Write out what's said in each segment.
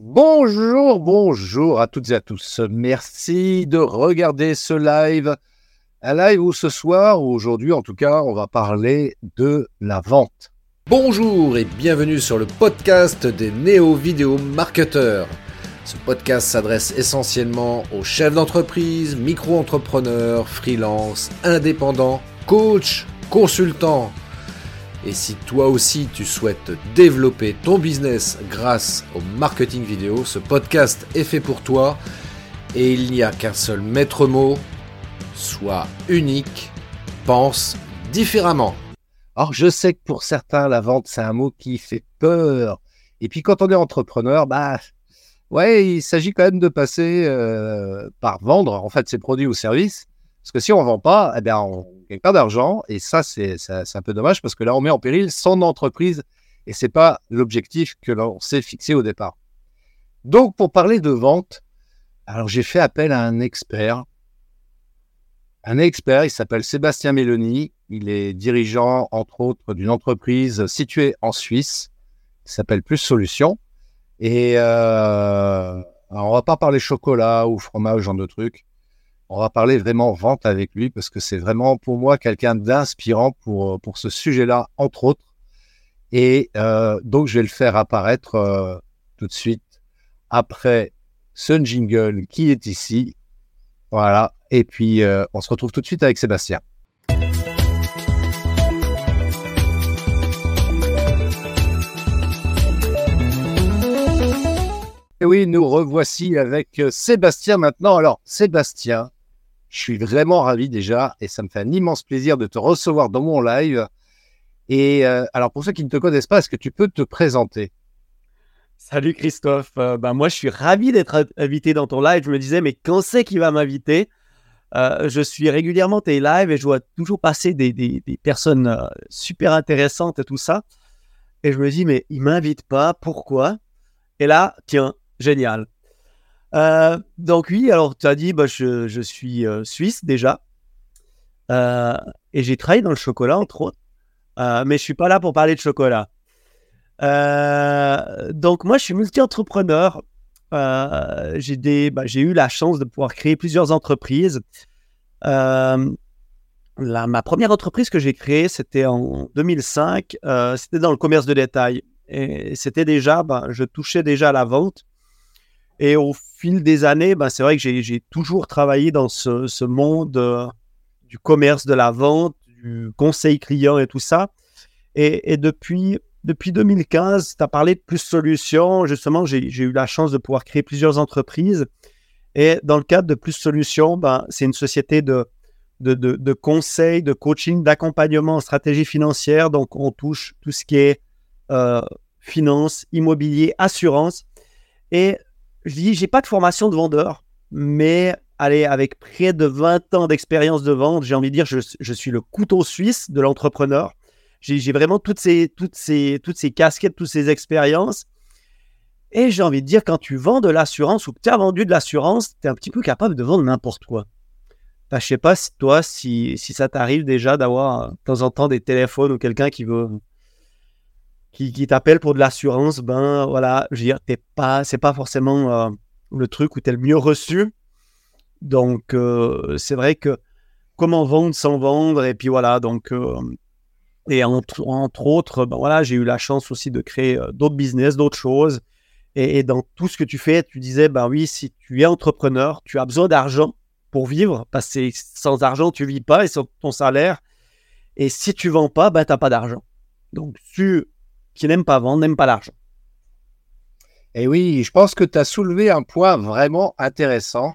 Bonjour, bonjour à toutes et à tous. Merci de regarder ce live. Un live où ce soir, ou aujourd'hui en tout cas, on va parler de la vente. Bonjour et bienvenue sur le podcast des néo-vidéo marketeurs. Ce podcast s'adresse essentiellement aux chefs d'entreprise, micro-entrepreneurs, freelance, indépendants, coachs, consultants et si toi aussi tu souhaites développer ton business grâce au marketing vidéo, ce podcast est fait pour toi. Et il n'y a qu'un seul maître mot, sois unique, pense différemment. Alors je sais que pour certains, la vente, c'est un mot qui fait peur. Et puis quand on est entrepreneur, bah ouais, il s'agit quand même de passer euh, par vendre en fait ses produits ou services. Parce que si on ne vend pas, eh bien, on ne gagne pas d'argent. Et ça, c'est un peu dommage parce que là, on met en péril son entreprise et ce n'est pas l'objectif que l'on s'est fixé au départ. Donc, pour parler de vente, alors j'ai fait appel à un expert. Un expert, il s'appelle Sébastien Méloni. Il est dirigeant, entre autres, d'une entreprise située en Suisse qui s'appelle Plus Solutions. Et euh, on va pas parler chocolat ou fromage, genre de trucs on va parler vraiment vente avec lui parce que c'est vraiment pour moi quelqu'un d'inspirant pour, pour ce sujet-là, entre autres. Et euh, donc, je vais le faire apparaître euh, tout de suite après ce jingle qui est ici. Voilà. Et puis, euh, on se retrouve tout de suite avec Sébastien. Et oui, nous revoici avec Sébastien maintenant. Alors, Sébastien, je suis vraiment ravi déjà et ça me fait un immense plaisir de te recevoir dans mon live. Et euh, alors, pour ceux qui ne te connaissent pas, est-ce que tu peux te présenter? Salut Christophe. Euh, ben moi, je suis ravi d'être invité dans ton live. Je me disais, mais quand c'est qu'il va m'inviter? Euh, Je suis régulièrement tes lives et je vois toujours passer des, des, personnes super intéressantes et tout ça. Et je me dis, mais il m'invite pas, pourquoi? Et là, tiens, génial. Euh, donc oui, alors tu as dit, bah, je, suis euh, suisse déjà. Euh, et j'ai travaillé dans le chocolat, entre autres. mais je suis pas là pour parler de chocolat. donc moi, je suis multi-entrepreneur. j'ai, bah, j'ai eu la chance de pouvoir créer plusieurs entreprises. Ma première entreprise que j'ai créée, c'était en 2005. c'était dans le commerce de détail. Et c'était déjà, bah, je touchais déjà à la vente. Et au fil des années, ben, c'est vrai que j'ai toujours travaillé dans ce, monde euh, du commerce, de la vente, du conseil client et tout ça. Et, depuis, depuis 2015, tu as parlé de Plus Solutions. Justement, j'ai eu la chance de pouvoir créer plusieurs entreprises. Et dans le cadre de Plus Solutions, ben, c'est une société de, de, de, conseil, de coaching, d'accompagnement en stratégie financière. Donc, on touche tout ce qui est euh, finance, immobilier, assurance. Et je dis, j'ai pas de formation de vendeur, mais allez, avec près de 20 ans d'expérience de vente, j'ai envie de dire, je, je suis le couteau suisse de l'entrepreneur. J'ai vraiment toutes ces, toutes, ces, toutes ces casquettes, toutes ces expériences. Et j'ai envie de dire, quand tu vends de l'assurance ou que tu as vendu de l'assurance, tu es un petit peu capable de vendre n'importe quoi. Je je sais pas si toi, si, si ça t'arrive déjà d'avoir de temps en temps des téléphones ou quelqu'un qui veut qui, qui t'appelle pour de l'assurance, ben voilà, je veux dire, t'es pas, c'est pas forcément euh, le truc où tu es le mieux reçu. Donc, euh, c'est vrai que comment vendre sans vendre, et puis voilà, donc, euh, et entre, autres, ben voilà, j'ai eu la chance aussi de créer d'autres business, d'autres choses. Et, dans tout ce que tu fais, tu disais, ben oui, si tu es entrepreneur, tu as besoin d'argent pour vivre, parce que sans argent, tu vis pas, et sans ton salaire. Et si tu vends pas, ben, tu n'as pas d'argent. Donc, tu qui n'aiment pas vendre, n'aiment pas l'argent. Et oui, je pense que tu as soulevé un point vraiment intéressant.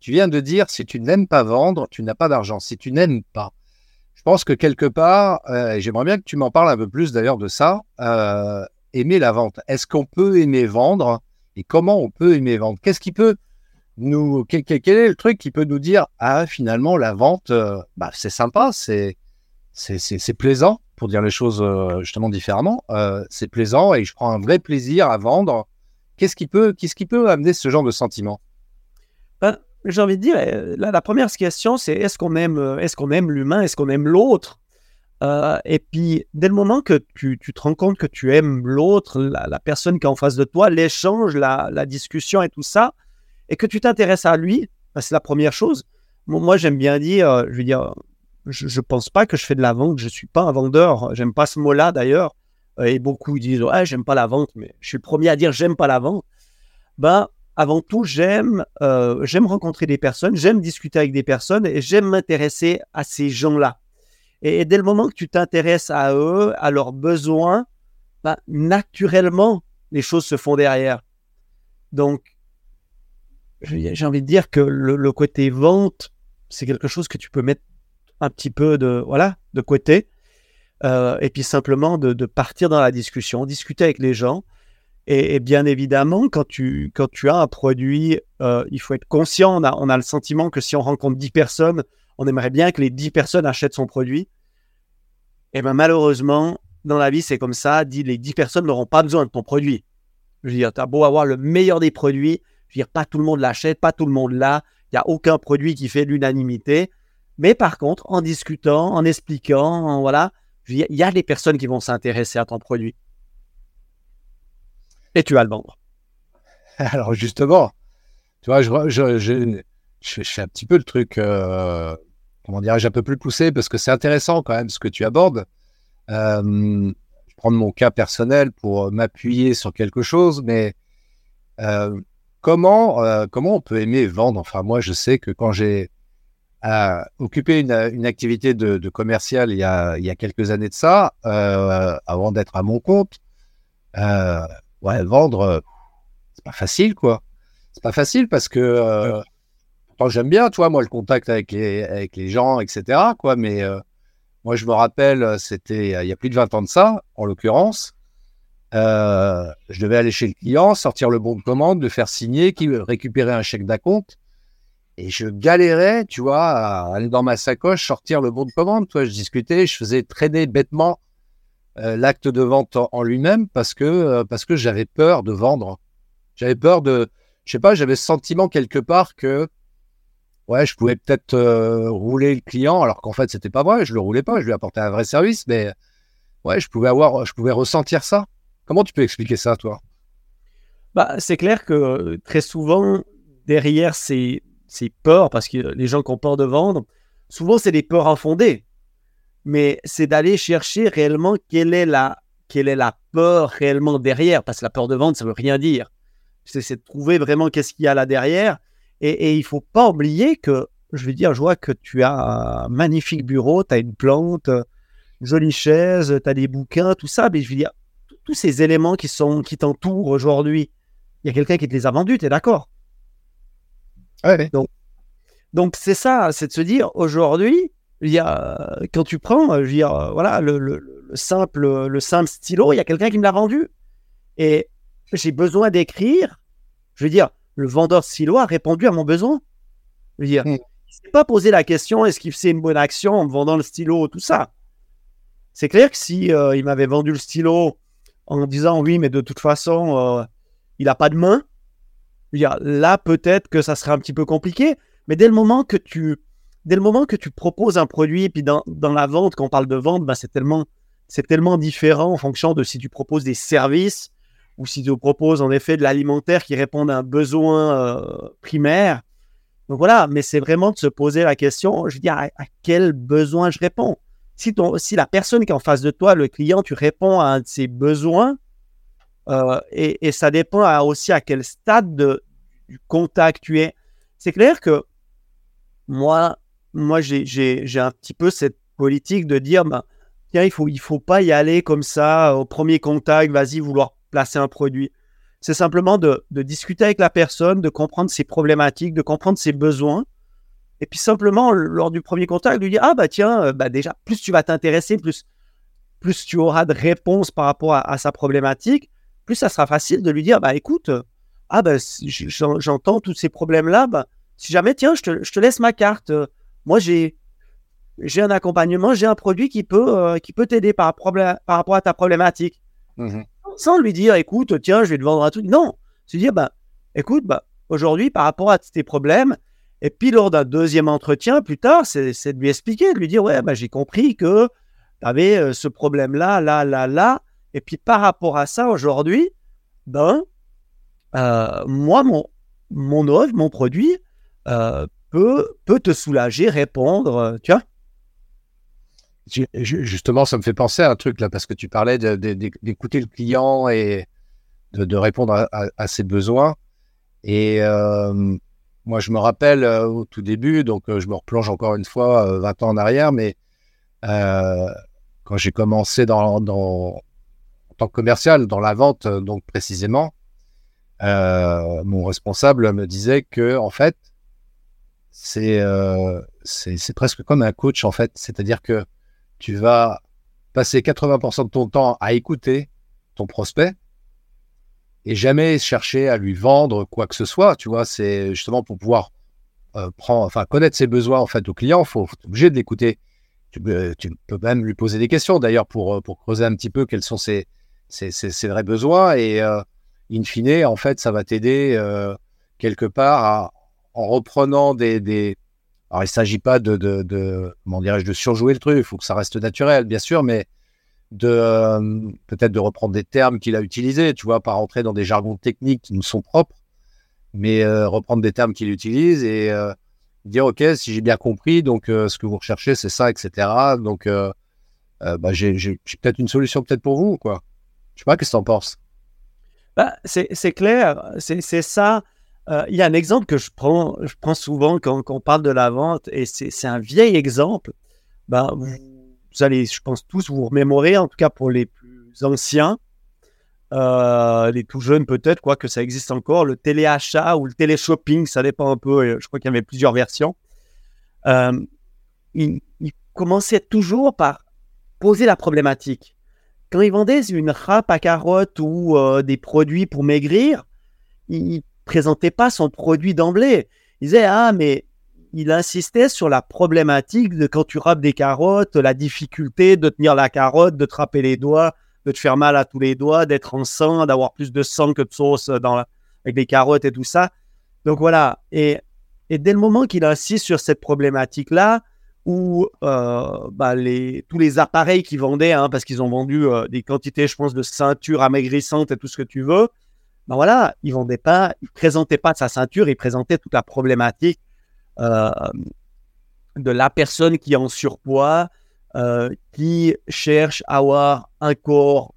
Tu viens de dire, si tu n'aimes pas vendre, tu n'as pas d'argent. Si tu n'aimes pas. Je pense que quelque part, euh, j'aimerais bien que tu m'en parles un peu plus d'ailleurs de ça, euh, aimer la vente. Est-ce qu'on peut aimer vendre et comment on peut aimer vendre? Qu'est-ce qui peut nous. Quel, est le truc qui peut nous dire, ah, finalement, la vente, euh, bah, c'est sympa, c'est plaisant pour dire les choses euh, justement différemment. Euh, c'est plaisant et je prends un vrai plaisir à vendre. Qu'est-ce qui peut, qu'est-ce qui peut amener ce genre de sentiment? Ben, J'ai envie de dire, euh, la première question, c'est est-ce qu'on aime, est-ce qu'on aime l'humain, est-ce qu'on aime l'autre? Et puis, dès le moment que tu, te rends compte que tu aimes l'autre, la, personne qui est en face de toi, l'échange, la, discussion et tout ça, et que tu t'intéresses à lui, bah, c'est la première chose. Moi, j'aime bien dire, je veux dire, je ne pense pas que je fais de la vente, je ne suis pas un vendeur, j'aime pas ce mot-là d'ailleurs. Euh, et beaucoup disent, ah, j'aime pas la vente, mais je suis le premier à dire, j'aime pas la vente. Ben, avant tout, j'aime j'aime rencontrer des personnes, j'aime discuter avec des personnes et j'aime m'intéresser à ces gens-là. Et, dès le moment que tu t'intéresses à eux, à leurs besoins, bah, naturellement, les choses se font derrière. Donc, j'ai envie de dire que le, côté vente, c'est quelque chose que tu peux mettre un petit peu de, voilà, de côté. Euh, et puis simplement de, partir dans la discussion, discuter avec les gens. Et, bien évidemment, quand tu, quand tu as un produit, euh, il faut être conscient. On a, on a le sentiment que si on rencontre 10 personnes, on aimerait bien que les 10 personnes achètent son produit. Et eh bien malheureusement, dans la vie, c'est comme ça. Les 10 personnes n'auront pas besoin de ton produit. Je veux dire, tu as beau avoir le meilleur des produits, je veux dire, pas tout le monde l'achète, pas tout le monde l'a. Il n'y a aucun produit qui fait l'unanimité. Mais par contre, en discutant, en expliquant, voilà, il y a des personnes qui vont s'intéresser à ton produit. Et tu vas le vendre. Alors justement, tu vois, je, fais un petit peu le truc euh, comment dirais-je, un peu plus poussé parce que c'est intéressant quand même ce que tu abordes. Euh, je prends mon cas personnel pour m'appuyer sur quelque chose, mais euh, comment, euh, comment on peut aimer vendre? Enfin, moi, je sais que quand j'ai occupé une, une, activité de, de commercial il y, a, il y a quelques années de ça, avant d'être à mon compte, ouais, vendre, c'est pas facile, quoi. C'est pas facile parce que j'aime bien, toi, moi, le contact avec les, avec les gens, etc. Quoi, mais euh, moi, je me rappelle, euh, c'était il y a plus de 20 ans de ça, en l'occurrence. Euh, je devais aller chez le client, sortir le bon de commande, le faire signer, récupérer un chèque d'acompte. Et je galérais, tu vois, à aller dans ma sacoche, sortir le bon de commande. Toi, je discutais, je faisais traîner bêtement l'acte de vente en, lui-même parce que, parce que j'avais peur de vendre. J'avais peur de, je sais pas, j'avais ce sentiment quelque part que ouais, je pouvais peut-être euh, rouler le client, alors qu'en fait, c'était pas vrai, je le roulais pas, je lui apportais un vrai service, mais ouais, je pouvais avoir, je pouvais ressentir ça. Comment tu peux expliquer ça, toi? Bah, C'est clair que euh, très souvent, derrière ces, ces peurs, parce que les gens qui ont peur de vendre, souvent, c'est des peurs infondées. Mais c'est d'aller chercher réellement quelle est la, peur réellement derrière, parce que la peur de vendre, ça veut rien dire. C'est de trouver vraiment qu'est-ce qu'il y a là derrière et, il ne faut pas oublier que, je veux dire, je vois que tu as un magnifique bureau, tu as une plante, une jolie chaise, tu as des bouquins, tout ça. Mais je veux dire, tous ces éléments qui sont qui t'entourent aujourd'hui, il y a quelqu'un qui te les a vendus, tu es d'accord? Ouais, Donc, donc c'est ça, c'est de se dire aujourd'hui, il y a, quand tu prends, je veux dire, voilà, le, le, simple, le simple stylo, il y a quelqu'un qui me l'a vendu. Et j'ai besoin d'écrire. Je veux dire, le vendeur silo a répondu à mon besoin. Je veux dire, hmm. il s'est pas posé la question est-ce qu'il faisait une bonne action en me vendant le stylo, tout ça. C'est clair que si euh, il m'avait vendu le stylo en disant oui, mais de toute façon, euh, il n'a pas de main, dire, là peut-être que ça serait un petit peu compliqué. Mais dès le moment que tu, dès le moment que tu proposes un produit, puis dans, la vente, quand on parle de vente, ben, c'est tellement, c'est tellement différent en fonction de si tu proposes des services ou si tu proposes en effet de l'alimentaire qui répond à un besoin euh, primaire. Donc voilà, mais c'est vraiment de se poser la question, je veux dire, à, quel besoin je réponds? Si, ton, si la personne qui est en face de toi, le client, tu réponds à un de ses besoins, euh, et, ça dépend aussi à quel stade de, du contact tu es. C'est clair que moi, moi j'ai un petit peu cette politique de dire, ben, tiens, il faut, il faut pas y aller comme ça au premier contact, vas-y, vouloir placer un produit. C'est simplement de, discuter avec la personne, de comprendre ses problématiques, de comprendre ses besoins. Et puis simplement, lors du premier contact, lui dire Ah, bah tiens, euh, bah déjà, plus tu vas t'intéresser, plus, plus tu auras de réponses par rapport à, sa problématique, plus ça sera facile de lui dire Bah écoute, ah, bah j'entends tous ces problèmes-là, bah, si jamais, tiens, je te, laisse ma carte. Moi, j'ai j'ai un accompagnement, j'ai un produit qui peut, euh, qui peut t'aider par, par, rapport à ta problématique. Mmh sans lui dire, écoute, tiens, je vais te vendre un truc. Non, se dire, bah, écoute, bah, aujourd'hui, par rapport à tes problèmes, et puis lors d'un deuxième entretien, plus tard, c'est de lui expliquer, de lui dire, ouais, bah, j'ai compris que tu avais ce problème-là, là, là, là. Et puis par rapport à ça, aujourd'hui, ben, moi, mon, mon mon produit peut, peut te soulager, répondre, tu vois. Justement, ça me fait penser à un truc là, parce que tu parlais d'écouter le client et de, répondre à, ses besoins. Et moi, je me rappelle au tout début, donc je me replonge encore une fois 20 ans en arrière, mais quand j'ai commencé dans, tant commercial, dans la vente, donc précisément, mon responsable me disait que, en fait, c'est c'est presque comme un coach, en fait. C'est-à-dire que tu vas passer 80% de ton temps à écouter ton prospect et jamais chercher à lui vendre quoi que ce soit. Tu vois, c'est justement pour pouvoir euh, prendre, enfin, connaître ses besoins en fait au client, faut, être obligé de l'écouter. Tu, tu, peux même lui poser des questions d'ailleurs pour, euh, pour creuser un petit peu quels sont ses, ses, ses, vrais besoins et euh, in fine, en fait, ça va t'aider quelque part en reprenant des, des, alors, il ne s'agit pas de, de, comment dirais-je, de surjouer le truc. Il faut que ça reste naturel, bien sûr, mais de euh, peut-être de reprendre des termes qu'il a utilisés, tu vois, pas rentrer dans des jargons techniques qui nous sont propres, mais euh, reprendre des termes qu'il utilise et euh, dire, OK, si j'ai bien compris, donc ce que vous recherchez, c'est ça, etc. Donc, bah, j'ai, peut-être une solution peut-être pour vous, quoi. Je sais pas, qu'est-ce que tu en penses? Bah, c'est, clair, c'est, ça. Euh, il y a un exemple que je prends, je prends souvent quand, on parle de la vente, et c'est un vieil exemple. Ben, vous, allez, je pense, tous vous remémorer, en tout cas pour les plus anciens, euh, les tout jeunes peut-être, quoi que ça existe encore, le téléachat ou le téléshopping, ça dépend un peu, je crois qu'il y avait plusieurs versions. Euh, il, commençait toujours par poser la problématique. Quand ils vendaient une râpe à carottes ou des produits pour maigrir, il présentait pas son produit d'emblée. Il disait ah mais il insistait sur la problématique de quand tu râpes des carottes, la difficulté de tenir la carotte, de te les doigts, de te faire mal à tous les doigts, d'être en sang, d'avoir plus de sang que de sauce dans avec les carottes et tout ça. Donc voilà. Et, et dès le moment qu'il insiste sur cette problématique-là, euh, bah, tous les appareils qu'ils vendaient, hein, parce qu'ils ont vendu euh, des quantités, je pense, de ceintures amaigrissantes et tout ce que tu veux, ben voilà, il vendait pas, il présentait pas sa ceinture, il présentait toute la problématique euh, de la personne qui est en surpoids, qui cherche à avoir un corps,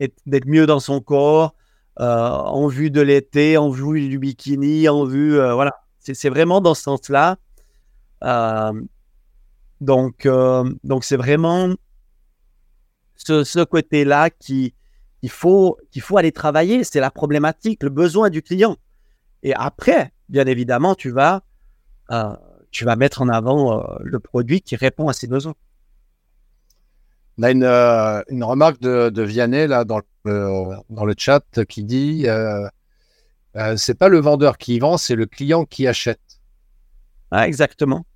d'être mieux dans son corps, en vue de l'été, en vue du bikini, en vue, voilà, c'est vraiment dans ce sens-là. Donc, donc c'est vraiment ce, ce côté-là qui, il faut, il faut aller travailler. C'est la problématique, le besoin du client. Et après, bien évidemment, tu vas, euh, tu vas mettre en avant euh, le produit qui répond à ses besoins. On a une, euh, une remarque de, de, Vianney là, dans, le, dans le chat qui dit c'est pas le vendeur qui vend, c'est le client qui achète. Ah, exactement.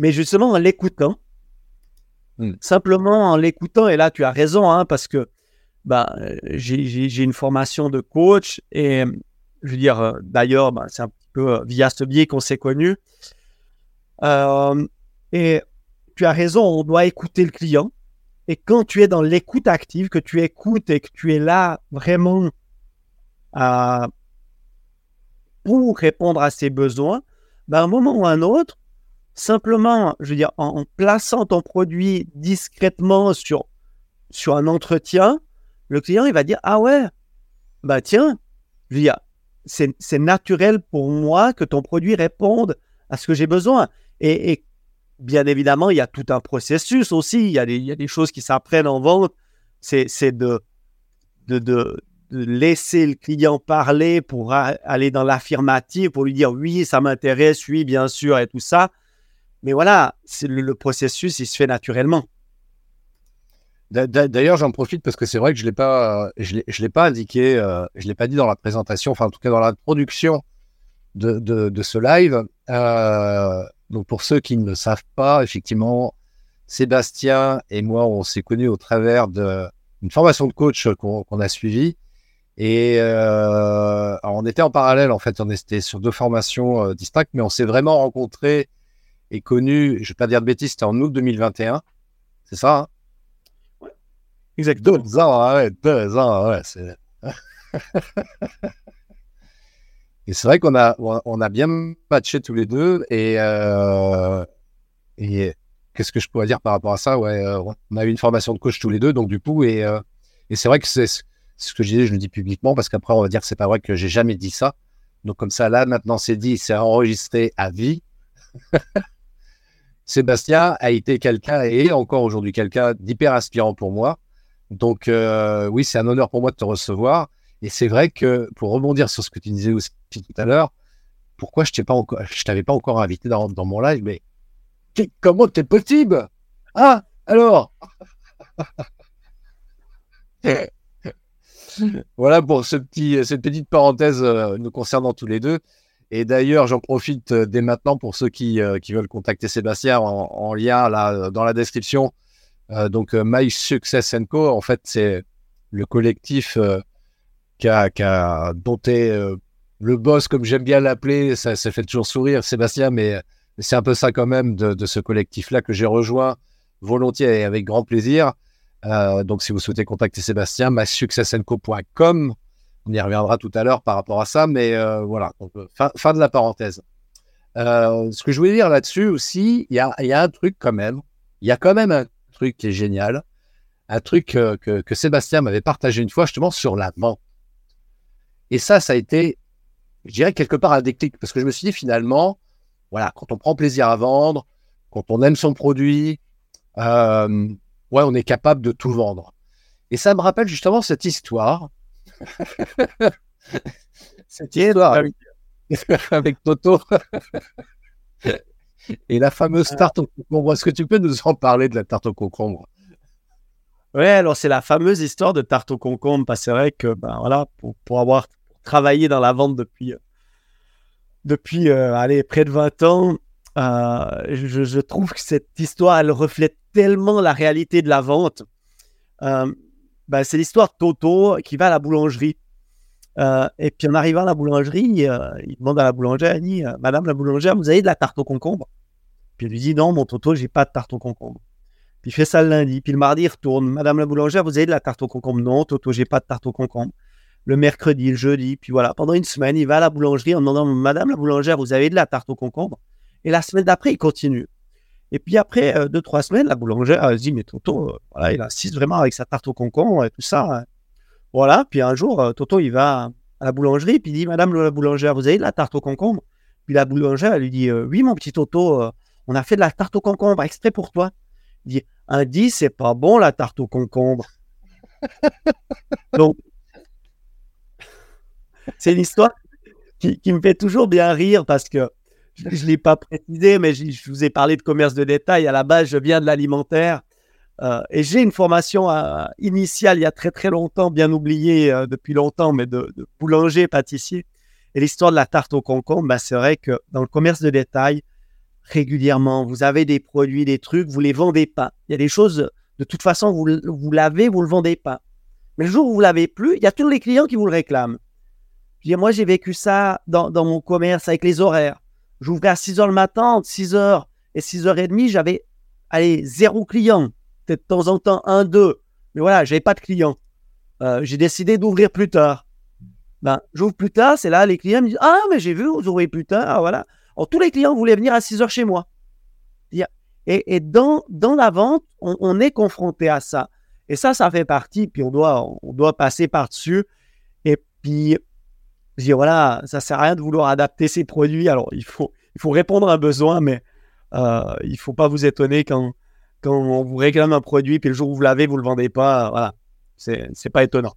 Mais justement, en l'écoutant, hmm. simplement en l'écoutant, et là tu as raison, hein, parce que bah, j'ai une formation de coach et je veux dire, euh, d'ailleurs, bah, c'est un peu euh, via ce biais qu'on s'est connus. et tu as raison, on doit écouter le client. Et quand tu es dans l'écoute active, que tu écoutes et que tu es là vraiment pour répondre à ses besoins, bah, à un moment ou à un autre, simplement, je veux dire, en, plaçant ton produit discrètement sur, sur un entretien, le client, il va dire Ah ouais, bah tiens, je veux dire, c'est naturel pour moi que ton produit réponde à ce que j'ai besoin. Et, bien évidemment, il y a tout un processus aussi. Il y a des, il y a des choses qui s'apprennent en vente. C'est de, de, de, laisser le client parler pour aller dans l'affirmative, pour lui dire oui, ça m'intéresse, oui, bien sûr, et tout ça. Mais voilà, le, processus, il se fait naturellement. D'ailleurs, j'en profite parce que c'est vrai que je l'ai pas, je l'ai pas indiqué, euh, je l'ai pas dit dans la présentation, enfin en tout cas dans la production de, ce live. Euh, donc pour ceux qui ne le savent pas, effectivement, Sébastien et moi, on s'est connus au travers d'une formation de coach qu'on a suivie. Et euh, on était en parallèle, en fait, on était sur deux formations distinctes, mais on s'est vraiment rencontrés et connus, je ne vais pas dire de bêtises, c'était en août 2021 C'est ça hein? Ouais. Exactement. Deux ans, ouais, deux ans, ouais. et c'est vrai qu'on a, on a bien matché tous les deux. Et, euh, et qu'est-ce que je pourrais dire par rapport à ça? Ouais, euh, on a eu une formation de coach tous les deux, donc du coup, et, euh, et c'est vrai que c'est ce que je disais, je le dis publiquement parce qu'après, on va dire que c'est pas vrai que j'ai jamais dit ça. Donc, comme ça, là, maintenant, c'est dit, c'est enregistré à vie. Sébastien a été quelqu'un et encore aujourd'hui quelqu'un d'hyper inspirant pour moi. Donc, euh, oui, c'est un honneur pour moi de te recevoir. Et c'est vrai que pour rebondir sur ce que tu disais tout à l'heure, pourquoi je ne t'avais pas encore invité dans, dans mon live, mais comment t'es possible? Ah, alors? Voilà pour ce petit, cette petite parenthèse euh, nous concernant tous les deux. Et d'ailleurs, j'en profite euh, dès maintenant pour ceux qui, euh, veulent contacter Sébastien en, lien là, dans la description. donc, My Success Co, en fait, c'est le collectif qui a, dont le boss, comme j'aime bien l'appeler. Ça, ça fait toujours sourire, Sébastien, mais c'est un peu ça quand même de, ce collectif-là que j'ai rejoint volontiers et avec grand plaisir. Euh, donc, si vous souhaitez contacter Sébastien, masuccessenco.com. On y reviendra tout à l'heure par rapport à ça, mais euh, voilà, euh, fin, de la parenthèse. ce que je voulais dire là-dessus aussi, il y a, un truc quand même. Il y a quand même un truc qui est génial. Un truc que, que Sébastien m'avait partagé une fois, justement, sur la vente. Et ça, ça a été, je dirais, quelque part un déclic, parce que je me suis dit finalement, voilà, quand on prend plaisir à vendre, quand on aime son produit, euh, ouais, on est capable de tout vendre. Et ça me rappelle justement cette histoire. cette histoire avec, Toto. Et la fameuse tarte au concombre. Est-ce que tu peux nous en parler de la tarte au concombre? Oui, alors c'est la fameuse histoire de tarte au concombre. C'est vrai que ben, voilà, pour, pour avoir travaillé dans la vente depuis depuis euh, allez, près de 20 ans, euh, je, trouve que cette histoire, elle reflète tellement la réalité de la vente. Euh, ben, c'est l'histoire de Toto qui va à la boulangerie. et puis en arrivant à la boulangerie, il demande à la boulangère, il dit Madame la boulangère, vous avez de la tarte au concombre? Puis elle lui dit Non, mon Toto, j'ai pas de tarte au concombre. Puis il fait ça le lundi. Puis le mardi, il retourne Madame la boulangère, vous avez de la tarte au concombre? Non, Toto, j'ai pas de tarte au concombre le mercredi, le jeudi. Puis voilà, pendant une semaine, il va à la boulangerie en demandant Madame la boulangère, vous avez de la tarte au concombre? Et la semaine d'après, il continue. Et puis après euh, deux, trois semaines, la boulangère elle dit Mais Toto, euh, voilà, il insiste vraiment avec sa tarte au concombre et tout ça. Hein. Voilà. Puis un jour, euh, Toto, il va à la boulangerie, puis il dit Madame la boulangère, vous avez de la tarte au concombre? Puis la boulangère, elle lui dit Oui, mon petit Toto, on a fait de la tarte au concombre exprès pour toi. Il dit Un dit, c'est pas bon la tarte au concombre. Donc, c'est une histoire qui, me fait toujours bien rire parce que je ne l'ai pas précisé, mais je, vous ai parlé de commerce de détail. À la base, je viens de l'alimentaire euh, et j'ai une formation euh, initiale il y a très très longtemps, bien oubliée euh, depuis longtemps, mais de, boulanger, pâtissier. Et l'histoire de la tarte au concombre, bah, c'est vrai que dans le commerce de détail, régulièrement, vous avez des produits, des trucs, vous les vendez pas. Il y a des choses, de toute façon, vous, vous l'avez, vous le vendez pas. Mais le jour où vous l'avez plus, il y a tous les clients qui vous le réclament moi, j'ai vécu ça dans, mon commerce avec les horaires. J'ouvrais à 6 h le matin, entre 6 h et 6 h 30, j'avais, allez, zéro client. Peut-être de temps en temps, un, deux. Mais voilà, j'avais pas de clients. Euh, j'ai décidé d'ouvrir plus tard. Ben, j'ouvre plus tard, c'est là, les clients me disent Ah, mais j'ai vu, vous ouvrez plus tard, voilà. Alors, tous les clients voulaient venir à 6 h chez moi. Et, dans, dans la vente, on, on, est confronté à ça. Et ça, ça fait partie, puis on doit, on doit passer par-dessus. Et puis, je dis voilà, ça sert à rien de vouloir adapter ses produits. Alors il faut, il faut répondre à un besoin, mais euh, il faut pas vous étonner quand, quand on vous réclame un produit, puis le jour où vous l'avez, vous le vendez pas. Voilà, c'est, pas étonnant.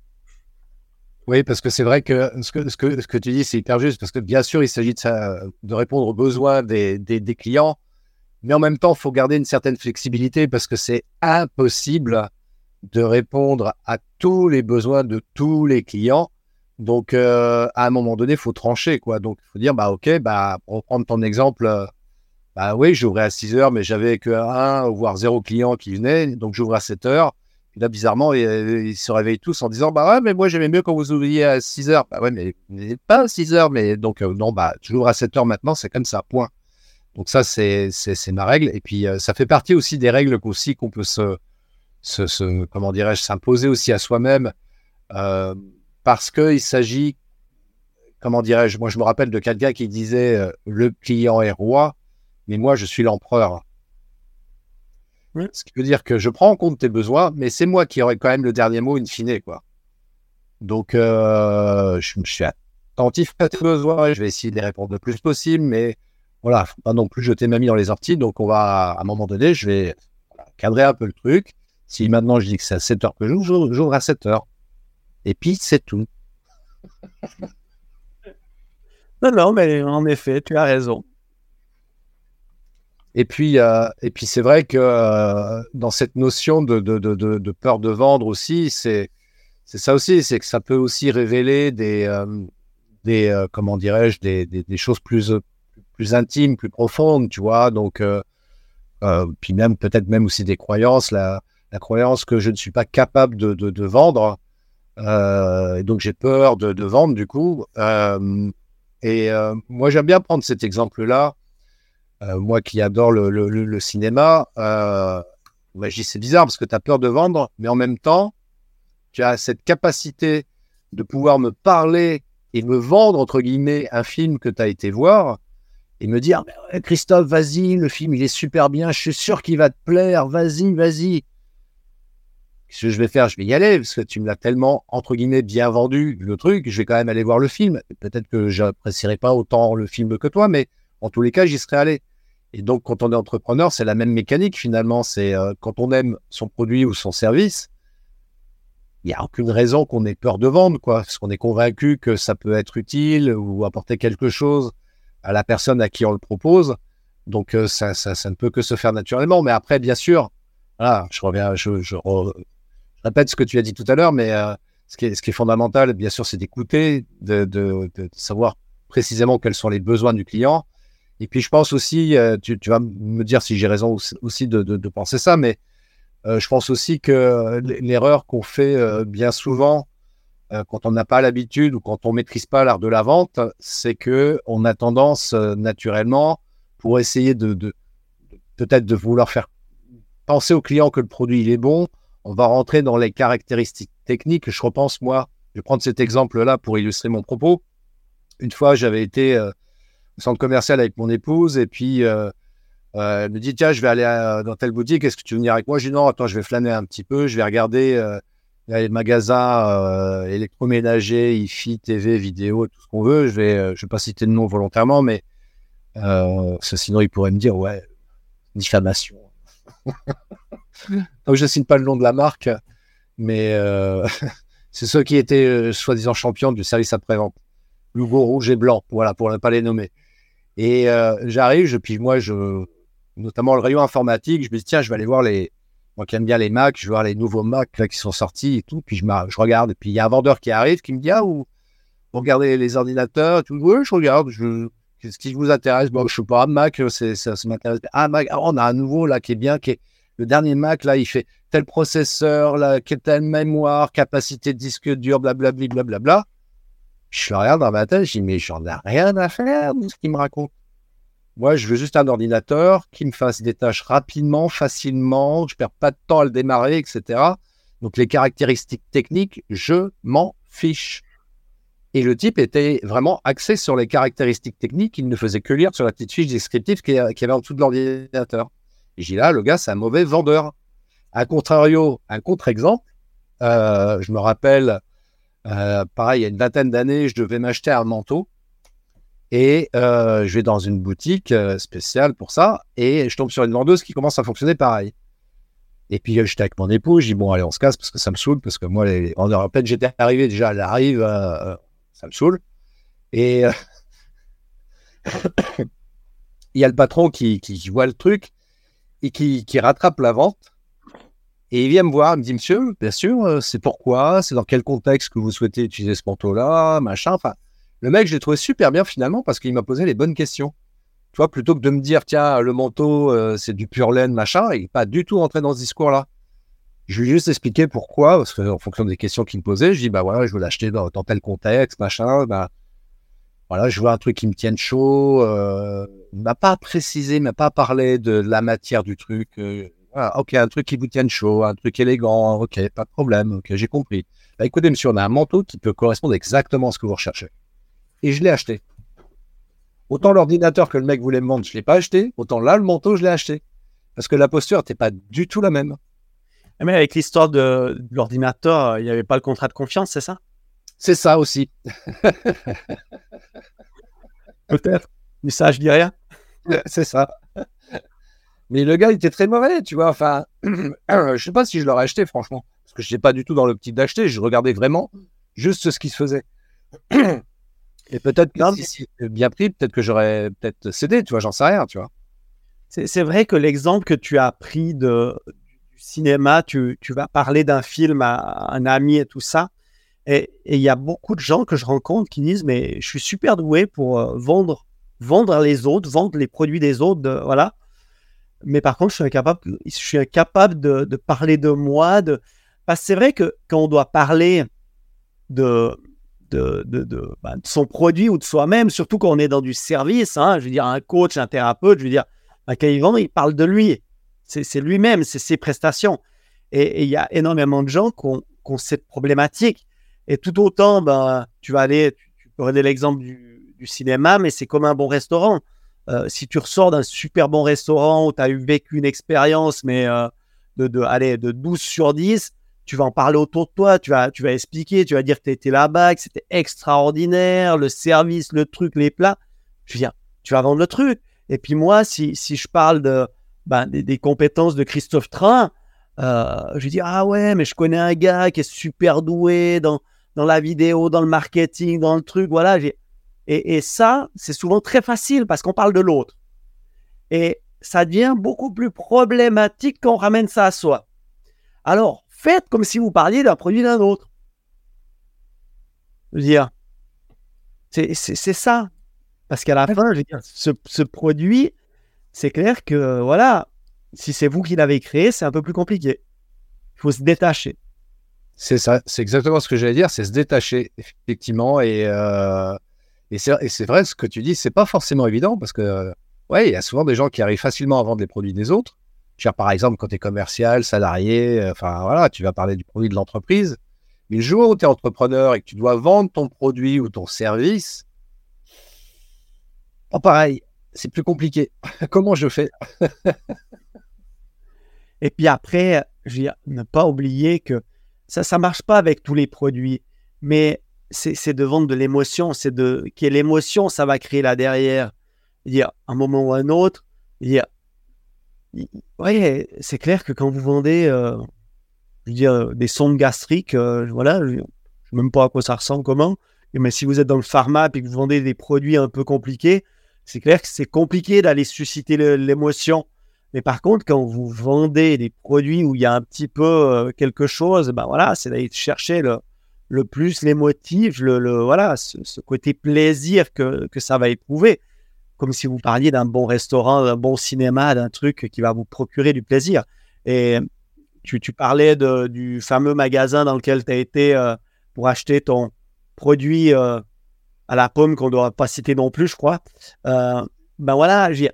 Oui, parce que c'est vrai que ce que, ce que, ce que tu dis, c'est hyper juste, parce que bien sûr, il s'agit de, de répondre aux besoins des, des, des clients, mais en même temps, il faut garder une certaine flexibilité, parce que c'est impossible de répondre à tous les besoins de tous les clients. Donc, euh, à un moment donné, il faut trancher, quoi. Donc, il faut dire, bah, OK, bah, pour prendre ton exemple, euh, bah oui, j'ouvrais à 6 heures, mais j'avais que un, voire zéro client qui venait. Donc, j'ouvrais à 7 heures. Et là, bizarrement, ils, se réveillent tous en disant, bah ouais, mais moi, j'aimais mieux quand vous ouvriez à 6 heures. Bah ouais, mais pas à 6 heures. Mais donc, euh, non, bah, j'ouvre à 7 heures maintenant, c'est comme ça, point. Donc ça, c'est ma règle. Et puis, ça fait partie aussi des règles aussi qu'on peut se, se, comment dirais-je, s'imposer aussi à soi-même, parce qu'il s'agit, comment dirais-je, moi je me rappelle de quelqu'un qui disait euh, le client est roi, mais moi je suis l'empereur. Ce qui veut dire que je prends en compte tes besoins, mais c'est moi qui aurai quand même le dernier mot in fine, quoi. Donc, je, je, suis attentif à tes besoins, je vais essayer de les répondre le plus possible, mais voilà, faut pas non plus jeter ma mie dans les orties. Donc, on va, à un moment donné, je vais cadrer un peu le truc. Si maintenant je dis que c'est à 7 heures que j'ouvre, j'ouvre à 7 heures. Et puis, c'est tout. non, non, mais en effet, tu as raison. Et puis, euh, et puis c'est vrai que euh, dans cette notion de, de, de, de, peur de vendre aussi, c'est ça aussi, c'est que ça peut aussi révéler des, euh, des comment dirais-je, des, des, des, choses plus, plus intime, plus profonde, tu vois. Donc, puis même peut-être même aussi des croyances, la, la, croyance que je ne suis pas capable de, vendre. Euh, et donc j'ai peur de, vendre du coup. et moi j'aime bien prendre cet exemple-là. moi qui adore le cinéma, je dis c'est bizarre parce que tu as peur de vendre, mais en même temps, tu as cette capacité de pouvoir me parler et me vendre, entre guillemets, un film que tu as été voir et me dire Christophe, vas-y, le film il est super bien, je suis sûr qu'il va te plaire, vas-y, vas-y. Qu'est-ce que je vais faire? Je vais y aller parce que tu me l'as tellement entre guillemets bien vendu le truc, je vais quand même aller voir le film. Peut-être que j'apprécierai pas autant le film que toi, mais en tous les cas, j'y serai allé. Et donc, quand on est entrepreneur, c'est la même mécanique finalement. C'est euh, quand on aime son produit ou son service, il n'y a aucune raison qu'on ait peur de vendre, quoi, parce qu'on est convaincu que ça peut être utile ou apporter quelque chose à la personne à qui on le propose. Donc euh, ça, ça, ne peut que se faire naturellement. Mais après, bien sûr, voilà, je reviens, je, répète ce que tu as dit tout à l'heure, mais euh, ce, qui est, fondamental, bien sûr, c'est d'écouter, de, savoir précisément quels sont les besoins du client. Et puis je pense aussi, euh, tu, vas me dire si j'ai raison aussi de, penser ça, mais je pense aussi que l'erreur qu'on fait bien souvent, euh, quand on n'a pas l'habitude ou quand on maîtrise pas l'art de la vente, c'est que on a tendance euh, naturellement pour essayer de, peut-être de vouloir faire penser au client que le produit il est bon, on va rentrer dans les caractéristiques techniques. Je repense moi, je vais prendre cet exemple-là pour illustrer mon propos. Une fois, j'avais été euh, au centre commercial avec mon épouse et puis elle me dit tiens, je vais aller dans telle boutique, est-ce que tu veux venir avec moi? Je dis non, attends, je vais flâner un petit peu, je vais regarder les magasins euh, électroménagers, IFI, TV, vidéo, tout ce qu'on veut. Je vais, euh, je vais pas citer de nom volontairement, mais euh, sinon il pourrait me dire ouais, diffamation. Donc je ne cite pas le nom de la marque, mais euh, c'est ceux qui étaient euh, soi-disant champions du service après-vente. Logo rouge et blanc, voilà, pour ne pas les nommer. Et j'arrive, je, puis moi, je, notamment le rayon informatique, je me dis tiens, je vais aller voir les, moi qui aime bien les Macs, je vois les nouveaux Macs là, qui sont sortis et tout. Puis je, je regarde. Et puis il y a un vendeur qui arrive qui me dit Ah, vous, regardez les ordinateurs et tout. Oui, je regarde. Je, Qu'est-ce qui vous intéresse? Bon, je sais pas, Mac, c'est, ça, m'intéresse. Ah, Mac, ah, on a un nouveau là qui est bien, qui est le dernier Mac là, il fait tel processeur, là, telle mémoire, capacité de disque dur, blablabla, blablabla. Je le regarde dans ma tête, je dis Mais j'en ai rien à faire de ce qu'il me raconte. Moi, je veux juste un ordinateur qui me fasse des tâches rapidement, facilement, je perds pas de temps à le démarrer, etc. Donc les caractéristiques techniques, je m'en fiche. Et le type était vraiment axé sur les caractéristiques techniques, il ne faisait que lire sur la petite fiche descriptive qu'il y avait en dessous de l'ordinateur. Là, le gars, c'est un mauvais vendeur. A contrario, un contre-exemple, euh, je me rappelle, euh, pareil, il y a une vingtaine d'années, je devais m'acheter un manteau. Et euh, je vais dans une boutique spéciale pour ça, et je tombe sur une vendeuse qui commence à fonctionner pareil. Et puis j'étais avec mon époux, je dis bon allez on se casse parce que ça me saoule, parce que moi les... en peine j'étais arrivé déjà, elle arrive, ça me saoule. Et il y a le patron qui, voit le truc et qui, rattrape la vente. Et il vient me voir, il me dit monsieur, bien sûr, c'est pourquoi, c'est dans quel contexte que vous souhaitez utiliser ce manteau-là, machin. Enfin, le mec, je l'ai trouvé super bien finalement parce qu'il m'a posé les bonnes questions. Tu vois, plutôt que de me dire, tiens, le manteau, euh, c'est du pur laine, machin, il n'est pas du tout entré dans ce discours-là. Je lui ai juste expliqué pourquoi, parce qu'en fonction des questions qu'il me posait, je dis, bah voilà, je veux l'acheter dans, tel contexte, machin, bah. Voilà, je veux un truc qui me tienne chaud. Euh, il m'a pas précisé, il m'a pas parlé de la matière du truc. Euh, ok, un truc qui vous tienne chaud, un truc élégant, ok, pas de problème, ok, j'ai compris. Bah, écoutez, monsieur, on a un manteau qui peut correspondre exactement à ce que vous recherchez. Et je l'ai acheté. Autant l'ordinateur que le mec voulait me vendre, je l'ai pas acheté. Autant là, le manteau, je l'ai acheté. Parce que la posture n'était pas du tout la même. Mais avec l'histoire de, de l'ordinateur, il n'y avait pas le contrat de confiance, c'est ça? C'est ça aussi. Peut-être. Mais ça, je dis rien. c'est ça. Mais le gars, il était très mauvais, tu vois. Enfin, je sais pas si je l'aurais acheté, franchement. Parce que je n'étais pas du tout dans l'optique d'acheter. Je regardais vraiment juste ce qui se faisait. Et peut-être que si bien pris, peut-être que j'aurais peut-être cédé, tu vois, j'en sais rien, tu vois. C'est vrai que l'exemple que tu as pris de, du cinéma, tu, tu vas parler d'un film à un ami et tout ça. Et il y a beaucoup de gens que je rencontre qui disent Mais je suis super doué pour euh, vendre, vendre les autres, vendre les produits des autres, voilà. Mais par contre, je suis incapable, je suis incapable de, de parler de moi. De... Parce que c'est vrai que quand on doit parler de, de, de, bah, son produit ou de soi-même, surtout quand on est dans du service. Hein, je veux dire, un coach, un thérapeute, je veux dire, bah, quand il vend, il parle de lui. C'est lui-même, c'est ses prestations. Et il y a énormément de gens qui ont, cette problématique. Et tout autant, ben, tu vas aller, tu, peux donner l'exemple du, cinéma, mais c'est comme un bon restaurant. Euh, si tu ressors d'un super bon restaurant où tu as eu vécu une expérience, mais euh, de, de, allez, de 12 sur 10, tu vas en parler autour de toi, tu vas, tu vas expliquer, tu vas dire que tu étais là-bas, que c'était extraordinaire, le service, le truc, les plats. Je veux tu vas vendre le truc. Et puis moi, si, si je parle de, ben, des, compétences de Christophe Train, euh, je dis, ah ouais, mais je connais un gars qui est super doué dans, dans la vidéo, dans le marketing, dans le truc, voilà. Et, et ça, c'est souvent très facile parce qu'on parle de l'autre. Et ça devient beaucoup plus problématique quand on ramène ça à soi. Alors, faites comme si vous parliez d'un produit d'un autre. Je veux dire, c'est ça. Parce qu'à la fin, je veux dire, ce, produit, c'est clair que, voilà, si c'est vous qui l'avez créé, c'est un peu plus compliqué. Il faut se détacher. C'est ça, c'est exactement ce que j'allais dire, c'est se détacher, effectivement. Et, euh, et c'est vrai, ce que tu dis, c'est pas forcément évident parce que, ouais, il y a souvent des gens qui arrivent facilement à vendre les produits des autres par exemple, quand tu es commercial, salarié, euh, enfin voilà, tu vas parler du produit de l'entreprise. Mais le jour où tu es entrepreneur et que tu dois vendre ton produit ou ton service, pas pareil, c'est plus compliqué. Comment je fais? Et puis après, je ne pas oublier que ça, ça marche pas avec tous les produits, mais c'est de vendre de l'émotion, c'est de quelle émotion ça va créer là derrière. Dire un moment ou un autre, dire oui, c'est clair que quand vous vendez euh, je veux dire, des sondes gastriques, euh, voilà, je ne sais même pas à quoi ça ressemble, comment, mais si vous êtes dans le pharma et que vous vendez des produits un peu compliqués, c'est clair que c'est compliqué d'aller susciter l'émotion. Mais par contre, quand vous vendez des produits où il y a un petit peu euh, quelque chose, ben voilà, c'est d'aller chercher le, le plus les motifs, le, voilà, ce, côté plaisir que, que ça va éprouver comme si vous parliez d'un bon restaurant, d'un bon cinéma, d'un truc qui va vous procurer du plaisir. Et tu, parlais du fameux magasin dans lequel tu as été euh, pour acheter ton produit euh, à la pomme qu'on ne doit pas citer non plus, je crois. Ben voilà, j'ai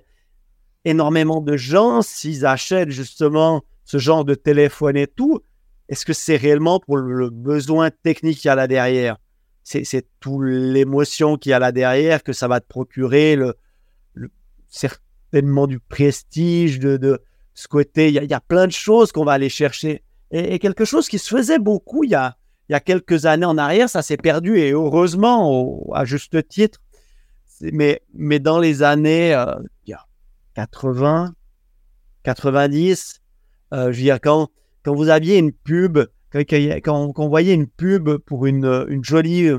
énormément de gens, s'ils achètent justement ce genre de téléphone et tout, est-ce que c'est réellement pour le besoin technique qu'il y a là derrière? C'est toute l'émotion qu'il y a là derrière que ça va te procurer, le, certainement du prestige, de, ce côté. Il y, a plein de choses qu'on va aller chercher. Et, quelque chose qui se faisait beaucoup il y a, il y a quelques années en arrière, ça s'est perdu et heureusement, à juste titre. Mais, mais dans les années 80, 90, euh, je veux dire, quand, vous aviez une pub, quand, quand, on voyait une pub pour une, jolie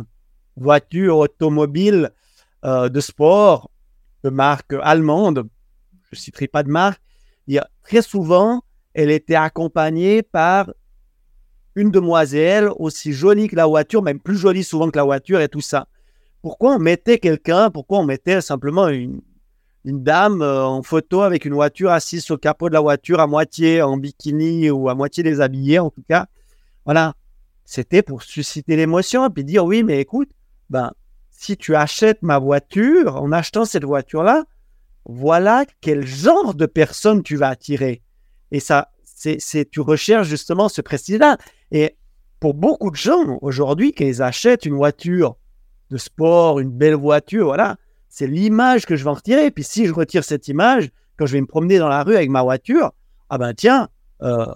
voiture automobile euh, de sport, de marque allemande, je ne citerai pas de marque, très souvent, elle était accompagnée par une demoiselle aussi jolie que la voiture, même plus jolie souvent que la voiture et tout ça. Pourquoi on mettait quelqu'un, pourquoi on mettait simplement une, une dame euh, en photo avec une voiture assise le capot de la voiture à moitié en bikini ou à moitié déshabillée en tout cas. Voilà, c'était pour susciter l'émotion et puis dire oui, mais écoute, ben si tu achètes ma voiture, en achetant cette voiture-là, voilà quel genre de personne tu vas attirer. Et ça, c'est, tu recherches justement ce prestige-là. Et pour beaucoup de gens aujourd'hui, quand ils achètent une voiture de sport, une belle voiture, voilà, c'est l'image que je vais en retirer. Puis si je retire cette image, quand je vais me promener dans la rue avec ma voiture, ah ben tiens, euh,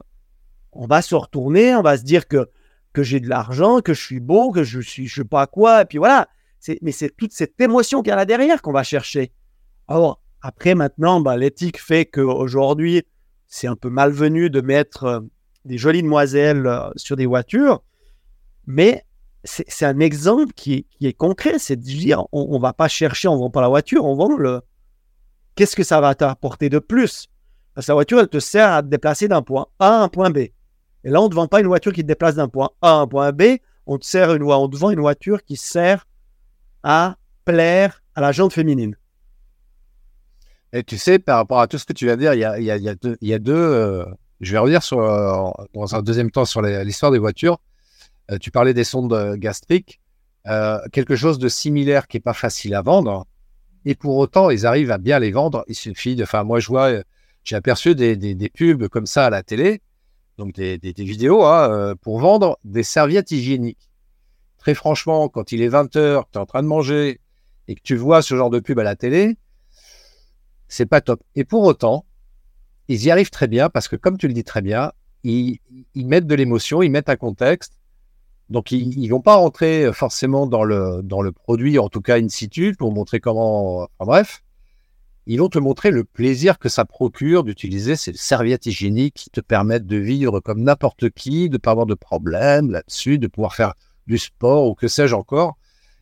on va se retourner, on va se dire que, que j'ai de l'argent, que je suis beau, que je suis je sais pas quoi, et puis voilà. mais c'est toute cette émotion qu'il y a là derrière qu'on va chercher. Alors, après, maintenant, bah, l'éthique fait qu'aujourd'hui, c'est un peu malvenu de mettre euh, des jolies demoiselles euh, sur des voitures, mais c'est un exemple qui est, concret. C'est de dire, on ne va pas chercher, on ne vend pas la voiture, on vend le. Qu'est-ce que ça va t'apporter de plus? Parce que la voiture, elle te sert à te déplacer d'un point A à un point B. Et là, on ne te vend pas une voiture qui te déplace d'un point A à un point B. On te, sert une, on vend une voiture qui sert à plaire à la jante féminine. Et tu sais, par rapport à tout ce que tu viens de dire, il y a, il y a, deux. Il y a deux euh, je vais revenir sur, euh, dans un deuxième temps sur l'histoire des voitures. Euh, tu parlais des sondes gastriques. quelque chose de similaire qui n'est pas facile à vendre. Et pour autant, ils arrivent à bien les vendre. Il suffit de. Enfin, moi, je vois, j'ai aperçu des, des, pubs comme ça à la télé, donc des, des vidéos hein, pour vendre des serviettes hygiéniques. Très franchement, quand il est 20h, tu es en train de manger et que tu vois ce genre de pub à la télé, c'est pas top. Et pour autant, ils y arrivent très bien parce que, comme tu le dis très bien, ils, mettent de l'émotion, ils mettent un contexte. Donc, ils ne vont pas rentrer forcément dans le, dans le produit, en tout cas in situ, pour montrer comment. Enfin, bref, ils vont te montrer le plaisir que ça procure d'utiliser ces serviettes hygiéniques qui te permettent de vivre comme n'importe qui, de ne pas avoir de problème là-dessus, de pouvoir faire du sport ou que sais-je encore.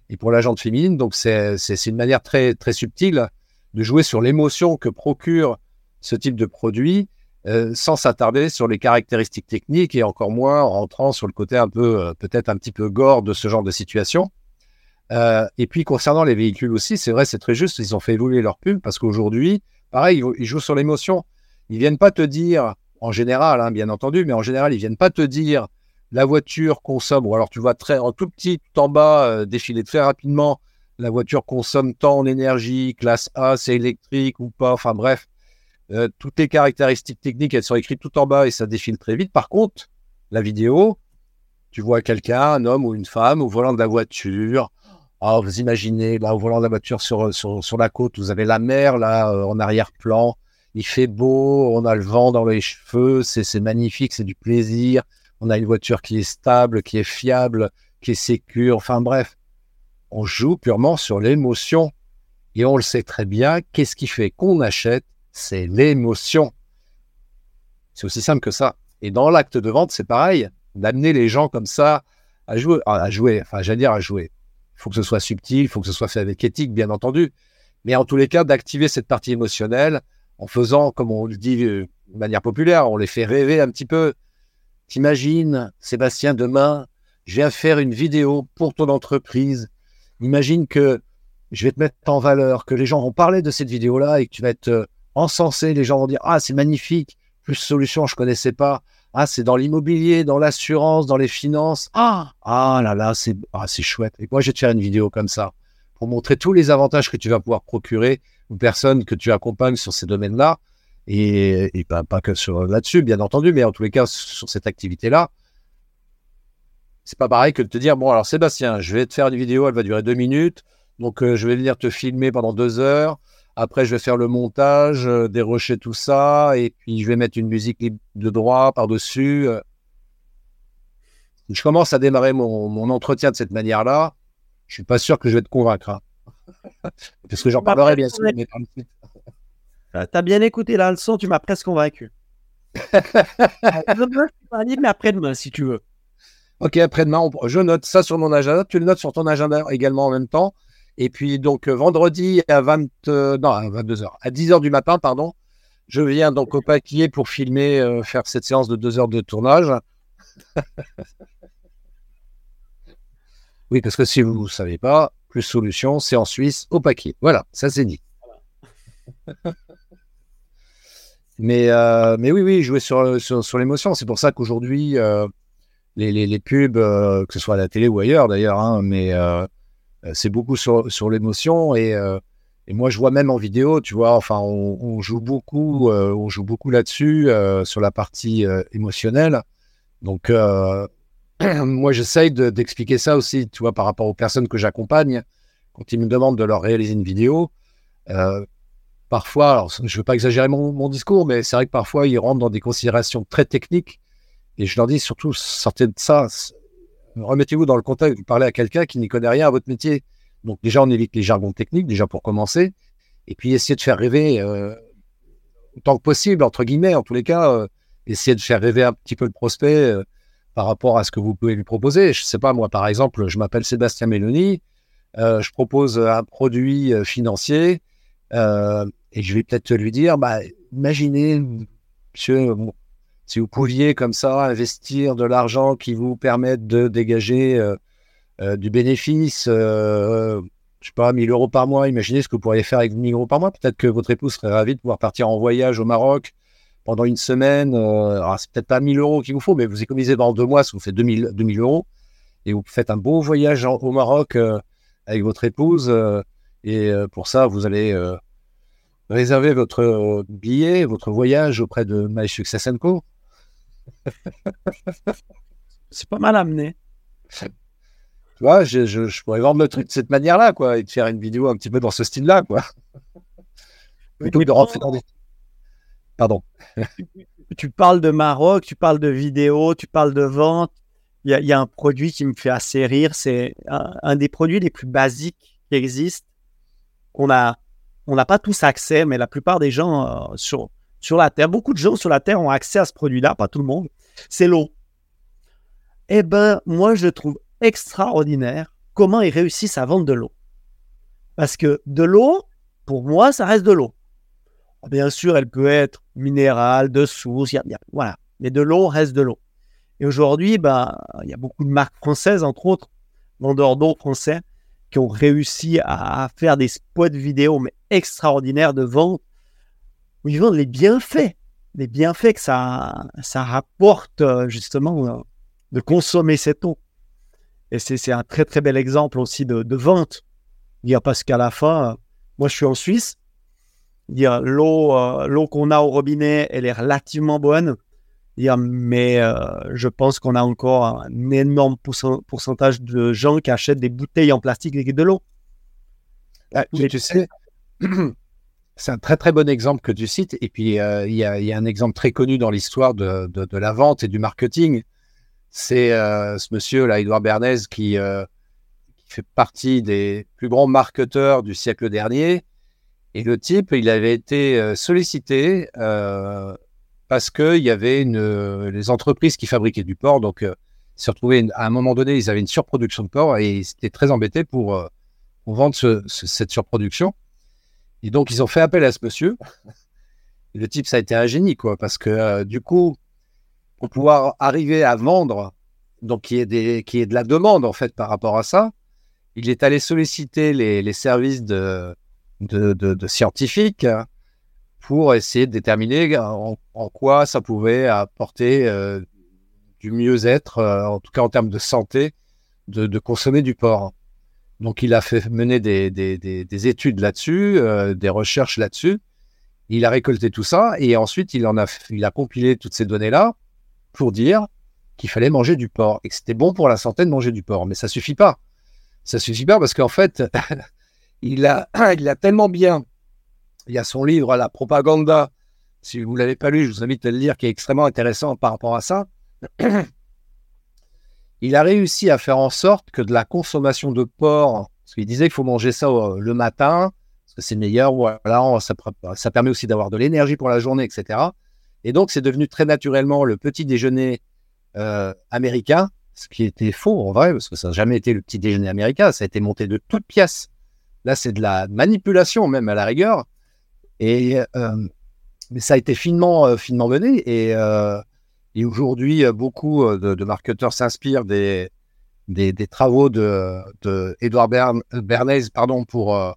Et pour la jante féminine, donc c'est une manière très, très subtile de jouer sur l'émotion que procure ce type de produit euh, sans s'attarder sur les caractéristiques techniques et encore moins en rentrant sur le côté un peu, euh, peut-être un petit peu gore de ce genre de situation. Euh, et puis concernant les véhicules aussi, c'est vrai, c'est très juste, ils ont fait évoluer leur pub parce qu'aujourd'hui, pareil, ils, jouent sur l'émotion. Ils viennent pas te dire, en général, hein, bien entendu, mais en général, ils viennent pas te dire la voiture consomme, ou alors tu vois très en tout petit, tout en bas, défiler très rapidement la voiture consomme tant en énergie, classe A, c'est électrique ou pas, enfin bref, euh, toutes les caractéristiques techniques, elles sont écrites tout en bas et ça défile très vite. Par contre, la vidéo, tu vois quelqu'un, un homme ou une femme, au volant de la voiture. Ah, vous imaginez, là, au volant de la voiture sur, sur, la côte, vous avez la mer, là, euh, en arrière-plan. Il fait beau, on a le vent dans les cheveux, c'est magnifique, c'est du plaisir. On a une voiture qui est stable, qui est fiable, qui est sécure. Enfin bref, on joue purement sur l'émotion. Et on le sait très bien, qu'est-ce qui fait qu'on achète C'est l'émotion. C'est aussi simple que ça. Et dans l'acte de vente, c'est pareil, d'amener les gens comme ça à jouer, à jouer, enfin j'allais dire à jouer. Il faut que ce soit subtil, il faut que ce soit fait avec éthique, bien entendu. Mais en tous les cas, d'activer cette partie émotionnelle en faisant, comme on le dit euh, de manière populaire, on les fait rêver un petit peu. T'imagines, Sébastien, demain, je viens faire une vidéo pour ton entreprise Imagine que je vais te mettre en valeur, que les gens vont parler de cette vidéo-là et que tu vas être encensé. Les gens vont dire Ah, c'est magnifique, plus solution, je ne connaissais pas. Ah, c'est dans l'immobilier, dans l'assurance, dans les finances. Ah, ah là là, c'est ah, chouette. Et moi, je vais te faire une vidéo comme ça pour montrer tous les avantages que tu vas pouvoir procurer aux personnes que tu accompagnes sur ces domaines-là. Et, pas que sur là-dessus, bien entendu, mais en tous les cas, sur cette activité-là c'est pas pareil que de te dire bon alors Sébastien, je vais te faire une vidéo, elle va durer deux minutes, donc euh, je vais venir te filmer pendant deux heures. Après, je vais faire le montage, euh, dérocher tout ça, et puis je vais mettre une musique de droit par-dessus. Euh. Je commence à démarrer mon, entretien de cette manière-là. Je suis pas sûr que je vais te convaincre. Hein. Parce que j'en bah, parlerai bien sûr. Tu as bien écouté la leçon, tu m'as presque convaincu. demain, je suis pas libre, mais après-demain, si tu veux. Ok, après-demain, je note ça sur mon agenda. Tu le notes sur ton agenda également en même temps. Et puis, donc, euh, vendredi à 20, euh, à 22h, à 10h du matin, pardon, je viens donc au paquet pour filmer, euh, faire cette séance de deux heures de tournage. oui, parce que si vous ne savez pas, plus solution, c'est en Suisse, au paquet. Voilà, ça c'est dit. mais, mais oui, oui, jouer sur, sur, l'émotion. C'est pour ça qu'aujourd'hui, les, les, pubs, que ce soit à la télé ou ailleurs d'ailleurs, hein, mais c'est beaucoup sur, l'émotion et, et moi je vois même en vidéo, tu vois, enfin on, joue beaucoup, on joue beaucoup là-dessus sur la partie émotionnelle. Donc moi j'essaye d'expliquer ça aussi, tu vois, par rapport aux personnes que j'accompagne quand ils me demandent de leur réaliser une vidéo. parfois, alors, je ne veux pas exagérer mon, mon discours, mais c'est vrai que parfois ils rentrent dans des considérations très techniques et je leur dis surtout, sortez de ça, remettez-vous dans le contexte, vous parlez à quelqu'un qui n'y connaît rien à votre métier. Donc déjà, on évite les jargons techniques, déjà pour commencer, et puis essayer de faire rêver euh, autant que possible, entre guillemets, en tous les cas, euh, essayer de faire rêver un petit peu le prospect euh, par rapport à ce que vous pouvez lui proposer. Je sais pas, moi, par exemple, je m'appelle Sébastien Méloni, je propose un produit financier, et je vais peut-être lui dire, bah, imaginez, monsieur, si vous pouviez comme ça investir de l'argent qui vous permette de dégager euh, euh, du bénéfice, euh, je sais pas, 1000 euros par mois, imaginez ce que vous pourriez faire avec 1000 euros par mois. Peut-être que votre épouse serait ravie de pouvoir partir en voyage au Maroc pendant une semaine. alors, c'est peut-être pas 1000 euros qu'il vous faut, mais vous économisez pendant deux mois, ça vous fait 2000, 2000 euros. Et vous faites un beau voyage au Maroc avec votre épouse. et pour ça, vous allez réserver votre billet, votre voyage auprès de My Success Co. c'est pas mal amené. Tu vois, je, je, pourrais vendre le truc de cette manière-là, quoi, et de faire une vidéo un petit peu dans ce style-là, quoi. Plutôt de rentrer dans des... Pardon. tu parles de Maroc, tu parles de vidéo, tu parles de vente. Il y, a un produit qui me fait assez rire. C'est un, des produits les plus basiques qui existent. On a, on n'a pas tous accès, mais la plupart des gens euh, sur, sur la Terre, beaucoup de gens sur la Terre ont accès à ce produit-là, pas tout le monde, c'est l'eau. Eh bien, moi, je trouve extraordinaire comment ils réussissent à vendre de l'eau. Parce que de l'eau, pour moi, ça reste de l'eau. Bien sûr, elle peut être minérale, de source, voilà. Mais de l'eau reste de l'eau. Et aujourd'hui, ben, il y a beaucoup de marques françaises, entre autres, vendeurs d'eau français, qui ont réussi à faire des spots vidéo mais extraordinaires de vente vendent les bienfaits, les bienfaits que ça, ça rapporte euh, justement euh, de consommer cette eau. Et c'est un très très bel exemple aussi de, de vente. Dire parce qu'à la fin, euh, moi je suis en Suisse, dire l'eau l'eau qu'on a au robinet, elle est relativement bonne. Mais je pense qu'on a encore un énorme pourcentage de gens qui achètent des bouteilles en plastique avec de l'eau. Ah, tu sais, C'est un très très bon exemple que tu cites. Et puis euh, il y, a, un exemple très connu dans l'histoire de, la vente et du marketing. C'est euh, ce monsieur là, Edouard Bernays, qui, euh, qui, fait partie des plus grands marketeurs du siècle dernier. Et le type, il avait été sollicité parce qu'il y avait les entreprises qui fabriquaient du porc. Donc, se retrouvaient à un moment donné, ils avaient une surproduction de porc et ils étaient très embêtés pour, vendre cette surproduction. Et donc, ils ont fait appel à ce monsieur. le type, ça a été un génie, quoi, parce que euh, du coup, pour pouvoir arriver à vendre, donc qui est, des, de la demande, en fait, par rapport à ça, il est allé solliciter les, services de, scientifiques pour essayer de déterminer en, quoi ça pouvait apporter euh, du mieux-être, euh, en tout cas en termes de santé, de consommer du porc. Donc, il a fait mener des, études là-dessus, euh, des recherches là-dessus. Il a récolté tout ça et ensuite, il, en a, il a compilé toutes ces données-là pour dire qu'il fallait manger du porc et que c'était bon pour la santé de manger du porc. Mais ça suffit pas. Ça suffit pas parce qu'en fait, il, a, il a tellement bien. Il y a son livre, La propaganda. Si vous ne l'avez pas lu, je vous invite à le lire, qui est extrêmement intéressant par rapport à ça. il a réussi à faire en sorte que de la consommation de porc, parce qu'il disait qu'il faut manger ça euh, le matin, parce que c'est meilleur, voilà, ça, permet aussi d'avoir de l'énergie pour la journée, etc. Et donc, c'est devenu très naturellement le petit déjeuner euh, américain, ce qui était faux en vrai, parce que ça n'a jamais été le petit déjeuner américain, ça a été monté de toutes pièces. Là, c'est de la manipulation même à la rigueur. Et euh, mais ça a été finement, finement mené. Et et aujourd'hui, euh, beaucoup euh, de, marketeurs s'inspirent des, travaux de, Bernays pardon, pour, euh,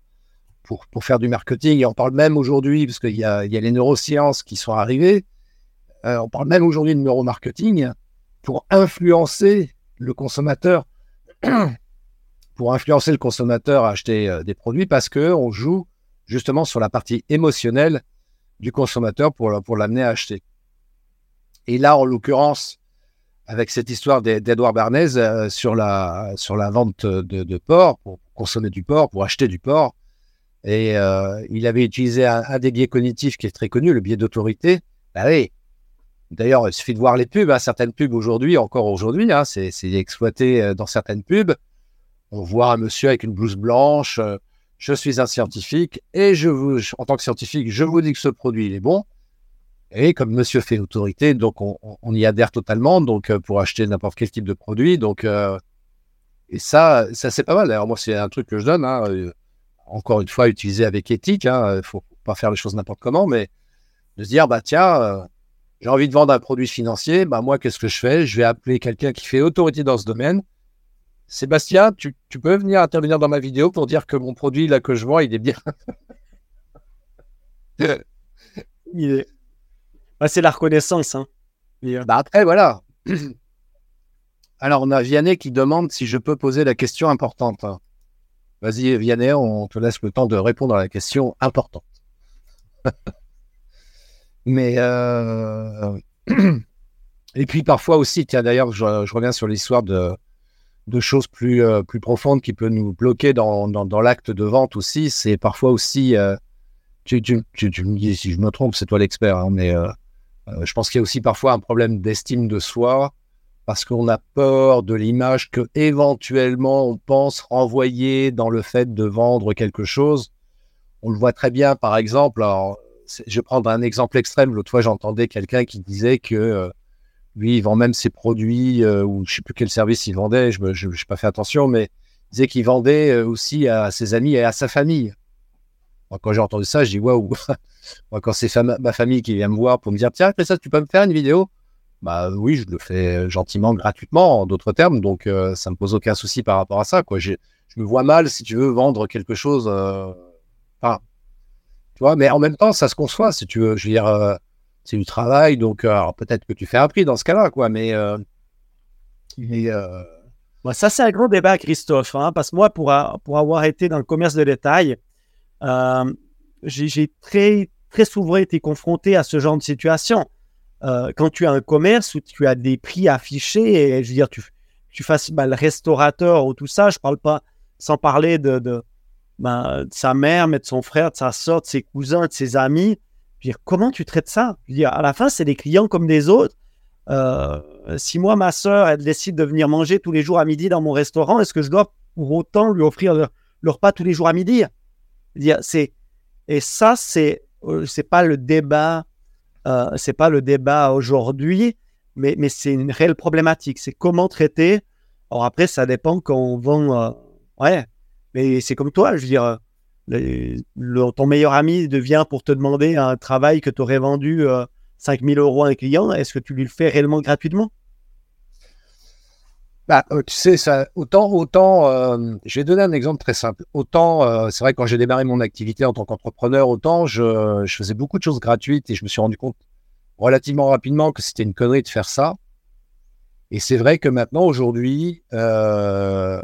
pour, pour, faire du marketing. Et on parle même aujourd'hui, parce qu'il y a, les neurosciences qui sont arrivées, on parle même aujourd'hui de neuromarketing pour influencer le consommateur pour influencer le consommateur à acheter des produits parce que on joue justement sur la partie émotionnelle du consommateur pour, pour l'amener à acheter. Et là, en l'occurrence, avec cette histoire d'Edouard Bernays euh, sur, la, sur la vente de, porc, pour consommer du porc, pour acheter du porc. Et euh, il avait utilisé un, des biais cognitifs qui est très connu, le biais d'autorité. Bah oui. D'ailleurs, il suffit de voir les pubs. Hein, certaines pubs aujourd'hui, encore aujourd'hui, hein, c'est exploité euh, dans certaines pubs. On voit un monsieur avec une blouse blanche. je suis un scientifique et je vous, en tant que scientifique, je vous dis que ce produit il est bon. Et comme monsieur fait autorité, donc on, y adhère totalement, donc euh, pour acheter n'importe quel type de produit. Donc, euh, et ça, ça c'est pas mal. Alors moi, c'est un truc que je donne. Hein, euh, encore une fois, utilisé avec éthique. Il hein, ne faut pas faire les choses n'importe comment, mais de se dire, bah tiens, j'ai envie de vendre un produit financier. Bah moi, qu'est-ce que je fais? Je vais appeler quelqu'un qui fait autorité dans ce domaine. Sébastien, tu, peux venir intervenir dans ma vidéo pour dire que mon produit là que je vends, il est bien? il est c'est la reconnaissance. Hein. Euh, bah, après, voilà. Alors, on a Vianney qui demande si je peux poser la question importante. Vas-y, Vianney, on te laisse le temps de répondre à la question importante. Mais. Euh, et puis, parfois aussi, tiens, d'ailleurs, je, reviens sur l'histoire de, choses plus, euh, plus profondes qui peuvent nous bloquer dans, l'acte de vente aussi. C'est parfois aussi. tu, tu, me dis si je me trompe, c'est toi l'expert, hein, mais euh, je pense qu'il y a aussi parfois un problème d'estime de soi parce qu'on a peur de l'image que éventuellement on pense renvoyer dans le fait de vendre quelque chose. On le voit très bien, par exemple. Je vais prendre un exemple extrême. L'autre fois, j'entendais quelqu'un qui disait que euh, lui, il vend même ses produits euh, ou je sais plus quel service il vendait. Je n'ai pas fait attention, mais il disait qu'il vendait aussi à ses amis et à sa famille quand j'ai entendu ça, je dis waouh. Moi, quand c'est ma famille qui vient me voir pour me dire tiens, ça, tu peux me faire une vidéo? Bah oui, je le fais gentiment, gratuitement, en d'autres termes. Donc, euh, ça me pose aucun souci par rapport à ça. Quoi. Je me vois mal, si tu veux, vendre quelque chose. Euh, tu vois, mais en même temps, ça se conçoit, si tu veux. Je veux dire, euh, c'est du travail, donc peut-être que tu fais un prix dans ce cas-là, quoi. Mais, mais ça, c'est un gros débat, Christophe, hein, parce que moi, pour, pour avoir été dans le commerce de détail, euh, j'ai très, très souvent été confronté à ce genre de situation. Euh, quand tu as un commerce où tu as des prix affichés, et je veux dire, tu, tu fasses bah, le restaurateur ou tout ça, je parle pas sans parler de, de, ben, de, sa mère, mais de son frère, de sa soeur, de ses cousins, de ses amis. Je veux dire, comment tu traites ça? Je veux dire, À la fin, c'est des clients comme des autres. Euh, si moi, ma soeur, elle décide de venir manger tous les jours à midi dans mon restaurant, est-ce que je dois pour autant lui offrir le, le repas tous les jours à midi? Et ça c'est euh, c'est pas le débat euh, c'est pas le débat aujourd'hui, mais c'est une réelle problématique. C'est comment traiter. Alors après ça dépend quand on vend. Euh, ouais, mais c'est comme toi, je veux dire. ton meilleur ami devient pour te demander un travail que tu aurais vendu 5000 euros à un client, est-ce que tu lui le fais réellement gratuitement? Bah, euh, tu sais, ça, autant, autant, euh, je vais donner un exemple très simple. Autant, euh, c'est vrai, quand j'ai démarré mon activité en tant qu'entrepreneur, autant je, faisais beaucoup de choses gratuites et je me suis rendu compte relativement rapidement que c'était une connerie de faire ça. Et c'est vrai que maintenant, aujourd'hui, je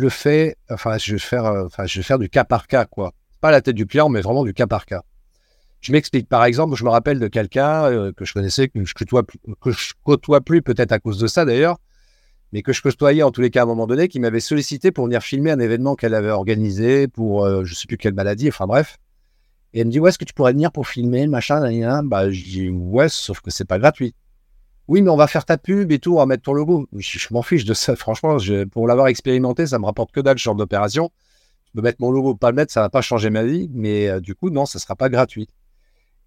le fais, enfin, je vais faire, enfin, je vais faire du cas par cas, quoi. Pas la tête du client, mais vraiment du cas par cas. Je m'explique. Par exemple, je me rappelle de quelqu'un euh, que je connaissais, que je côtoie, côtoie plus peut-être à cause de ça d'ailleurs, mais que je côtoyais en tous les cas à un moment donné, qui m'avait sollicité pour venir filmer un événement qu'elle avait organisé pour euh, je sais plus quelle maladie, enfin bref. Et elle me dit, ouais, est-ce que tu pourrais venir pour filmer, machin, Bah, je dis, ouais, sauf que c'est pas gratuit. Oui, mais on va faire ta pub et tout, on va mettre ton logo. Je, m'en fiche de ça, franchement, pour l'avoir expérimenté, ça me rapporte que dalle ce genre d'opération. Je peux mettre mon logo pas le mettre, ça va pas changer ma vie, mais euh, du coup, non, ça sera pas gratuit.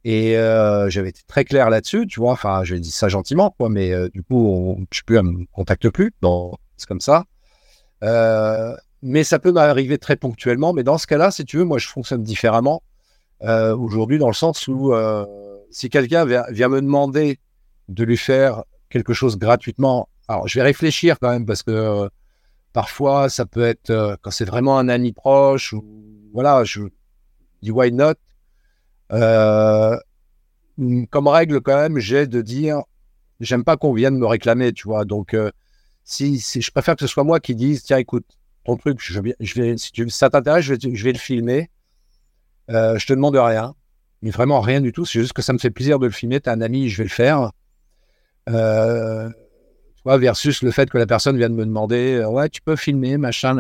Et euh, j'avais été très clair là-dessus, tu vois. Enfin, j'ai dit ça gentiment, quoi, mais euh, du coup, je ne me contacte plus. C'est comme ça. Euh, mais ça peut m'arriver très ponctuellement. Mais dans ce cas-là, si tu veux, moi, je fonctionne différemment aujourd'hui, dans le sens où si quelqu'un vient, me demander de lui faire quelque chose gratuitement, alors je vais réfléchir quand même parce que parfois, ça peut être quand c'est vraiment un ami proche ou voilà, je dis why not? Comme règle, quand même, j'ai de dire j'aime pas qu'on vienne me réclamer, tu vois. Donc, euh, si, je préfère que ce soit moi qui dise, tiens, écoute, ton truc, si tu, ça t'intéresse, je vais, le filmer. Euh, je te demande rien, mais vraiment rien du tout. C'est juste que ça me fait plaisir de le filmer. T'as un ami, je vais le faire. Euh, versus le fait que la personne vient de me demander, euh, ouais, tu peux filmer, machin,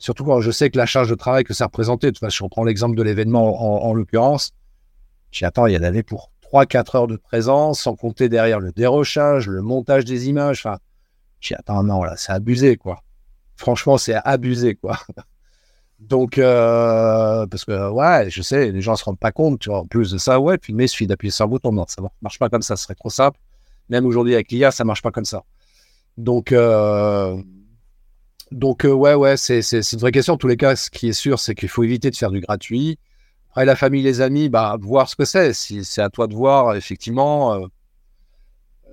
Surtout quand je sais que la charge de travail que ça représentait, de toute façon, je reprends l'exemple de l'événement en, l'occurrence, j'y attends, il y en avait pour 3-4 heures de présence, sans compter derrière le dérochage, le montage des images, enfin, j'y attends, non, là, c'est abusé, quoi. Franchement, c'est abusé, quoi. Donc, euh, parce que, ouais, je sais, les gens ne se rendent pas compte, tu vois, en plus de ça, ouais, filmer, il suffit d'appuyer sur un bouton, non, ça ne marche pas comme ça, ce serait trop simple. Même aujourd'hui avec l'IA, ça marche pas comme ça. Donc, euh, donc euh, ouais, ouais, c'est une vraie question. En tous les cas, ce qui est sûr, c'est qu'il faut éviter de faire du gratuit. Après, la famille, les amis, bah, voir ce que c'est. C'est à toi de voir, effectivement, euh,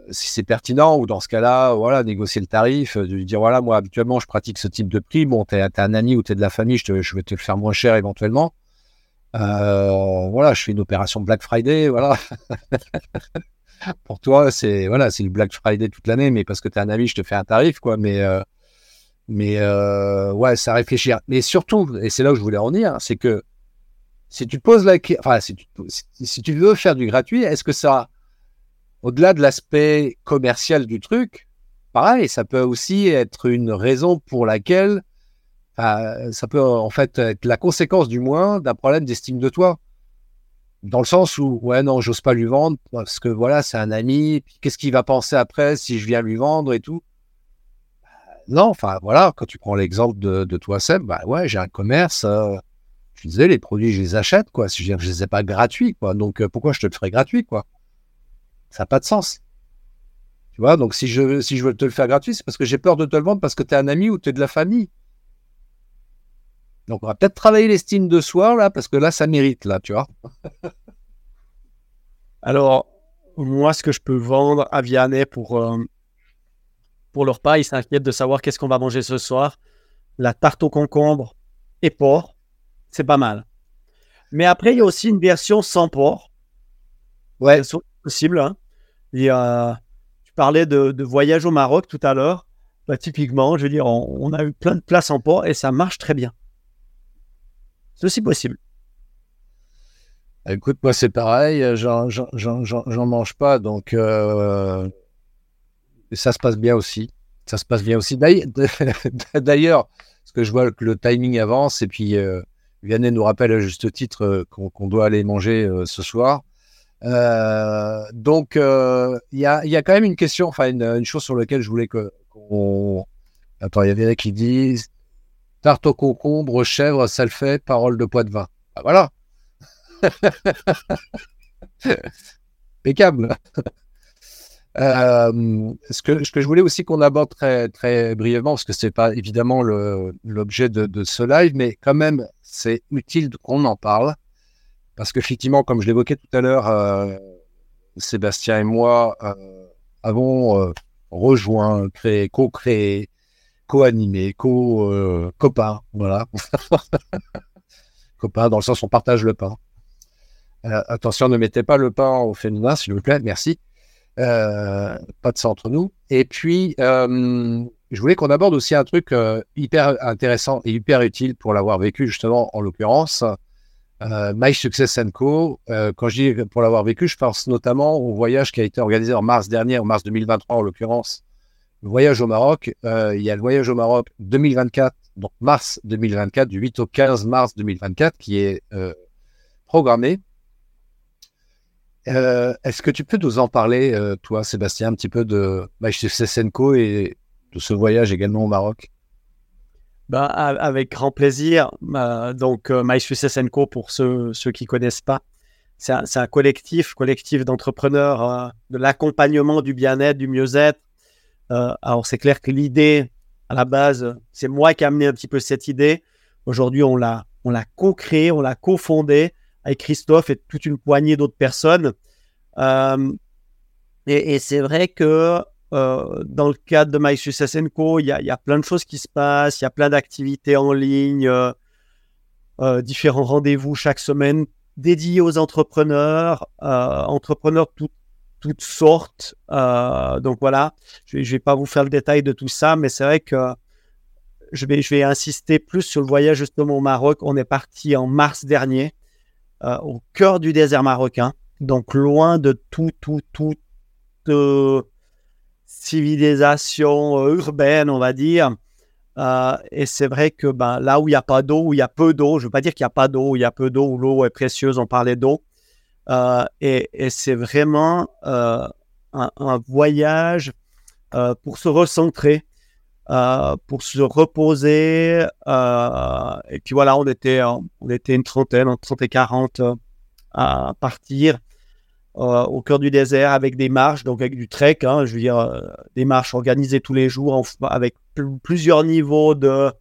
si c'est pertinent, ou dans ce cas-là, voilà, négocier le tarif, de lui dire, voilà, moi, habituellement, je pratique ce type de prix. Bon, tu es, un ami ou tu es de la famille, je, je, vais te le faire moins cher éventuellement. voilà, je fais une opération Black Friday, voilà. pour toi, c'est voilà, c'est le Black Friday toute l'année, mais parce que tu es un ami, je te fais un tarif, quoi. Mais, euh, mais euh, ouais, ça réfléchir. Mais surtout, et c'est là où je voulais en venir, c'est que si tu poses la enfin, si tu, si, tu veux faire du gratuit, est-ce que ça, au-delà de l'aspect commercial du truc, pareil, ça peut aussi être une raison pour laquelle ça peut en fait être la conséquence du moins d'un problème d'estime de toi dans le sens où, ouais, non, j'ose pas lui vendre parce que voilà, c'est un ami. Qu'est-ce qu'il va penser après si je viens lui vendre et tout Non, enfin voilà, quand tu prends l'exemple de, toi, Seb, bah ouais, j'ai un commerce. Euh, je disais, les produits, je les achète, quoi. Je, je les ai pas gratuits, quoi. Donc euh, pourquoi je te le ferais gratuit, quoi? Ça n'a pas de sens. Tu vois, donc si je, si je veux te le faire gratuit, c'est parce que j'ai peur de te le vendre parce que tu es un ami ou tu es de la famille. Donc, on va peut-être travailler l'estime de soi, là, parce que là, ça mérite, là, tu vois. Alors, moi, ce que je peux vendre à Vianney pour, euh, pour leur repas, ils s'inquiètent de savoir qu'est-ce qu'on va manger ce soir. La tarte au concombre et porc, c'est pas mal. Mais après, il y a aussi une version sans porc. Ouais. C'est possible. Hein. tu parlais de, voyage au Maroc tout à l'heure. Bah, typiquement, je veux dire, on, a eu plein de places en porc et ça marche très bien. C'est aussi possible. Écoute, moi c'est pareil, j'en mange pas, donc euh, ça se passe bien aussi. Ça se passe bien aussi. D'ailleurs, parce que je vois que le timing avance et puis euh, Vianney nous rappelle à juste titre euh, qu'on doit aller manger euh, ce soir. donc, il y a, a, quand même une question, enfin une, chose sur laquelle je voulais qu'on... Attends, il y avait qui dit Tarte au concombre, chèvre, ça le fait, parole de Poitvin. Bah voilà. Impeccable. Euh, ce, que, je voulais aussi qu'on aborde très, très brièvement, parce que ce n'est pas évidemment l'objet de, ce live, mais quand même, c'est utile qu'on en parle. Parce qu'effectivement, comme je l'évoquais tout à l'heure, euh, Sébastien et moi euh, avons rejoint, créé, co-créé co-animé, co, euh, copain, voilà. copain dans le sens où on partage le pain. Attention, ne mettez pas le pain au féminin, s'il vous plaît, merci. Euh, pas de ça entre nous. Et puis, je voulais qu'on aborde aussi un truc hyper intéressant et hyper utile pour l'avoir vécu, justement, en l'occurrence. My Success Co. quand je dis pour l'avoir vécu, je pense notamment au voyage qui a été organisé en mars dernier, en mars 2023 en l'occurrence, le voyage au Maroc. Euh, il y a le voyage au Maroc 2024, donc mars 2024, du 8 au 15 mars 2024, qui est euh, programmé. Euh, est-ce que tu peux nous en parler, toi, Sébastien, un petit peu de Senko et de ce voyage également au Maroc? Bah, avec grand plaisir. donc, MySuccessNco, pour ceux, qui ne connaissent pas, c'est un, collectif, collectif d'entrepreneurs de l'accompagnement du bien-être, du mieux-être, euh, alors, c'est clair que l'idée, à la base, c'est moi qui ai amené un petit peu cette idée. Aujourd'hui, on l'a, on l'a co-créée, on l'a co-fondée Christophe et toute une poignée d'autres personnes. Euh, et, c'est vrai que euh, dans le cadre de My Success Co, il y, a, plein de choses qui se passent, il y a plein d'activités en ligne, différents rendez-vous chaque semaine dédiés aux entrepreneurs, entrepreneurs tout, toutes sortes. donc voilà, je ne vais pas vous faire le détail de tout ça, mais c'est vrai que je vais, je vais insister plus sur le voyage justement au Maroc. On est parti en mars dernier, au cœur du désert marocain, donc loin de tout, tout, tout, civilisation urbaine, on va dire. Euh, et c'est vrai que ben, là où il n'y a pas d'eau, où il y a peu d'eau, je ne veux pas dire qu'il n'y a pas d'eau, il y a peu d'eau, où l'eau est précieuse, on parlait d'eau. Euh, et, c'est vraiment euh, un, voyage pour se recentrer, pour se reposer. et puis voilà, on était, on était une trentaine, entre 30 et 40 à partir. au cœur du désert avec des marches, donc avec du trek, hein, je veux dire, des marches organisées tous les jours avec plusieurs niveaux de,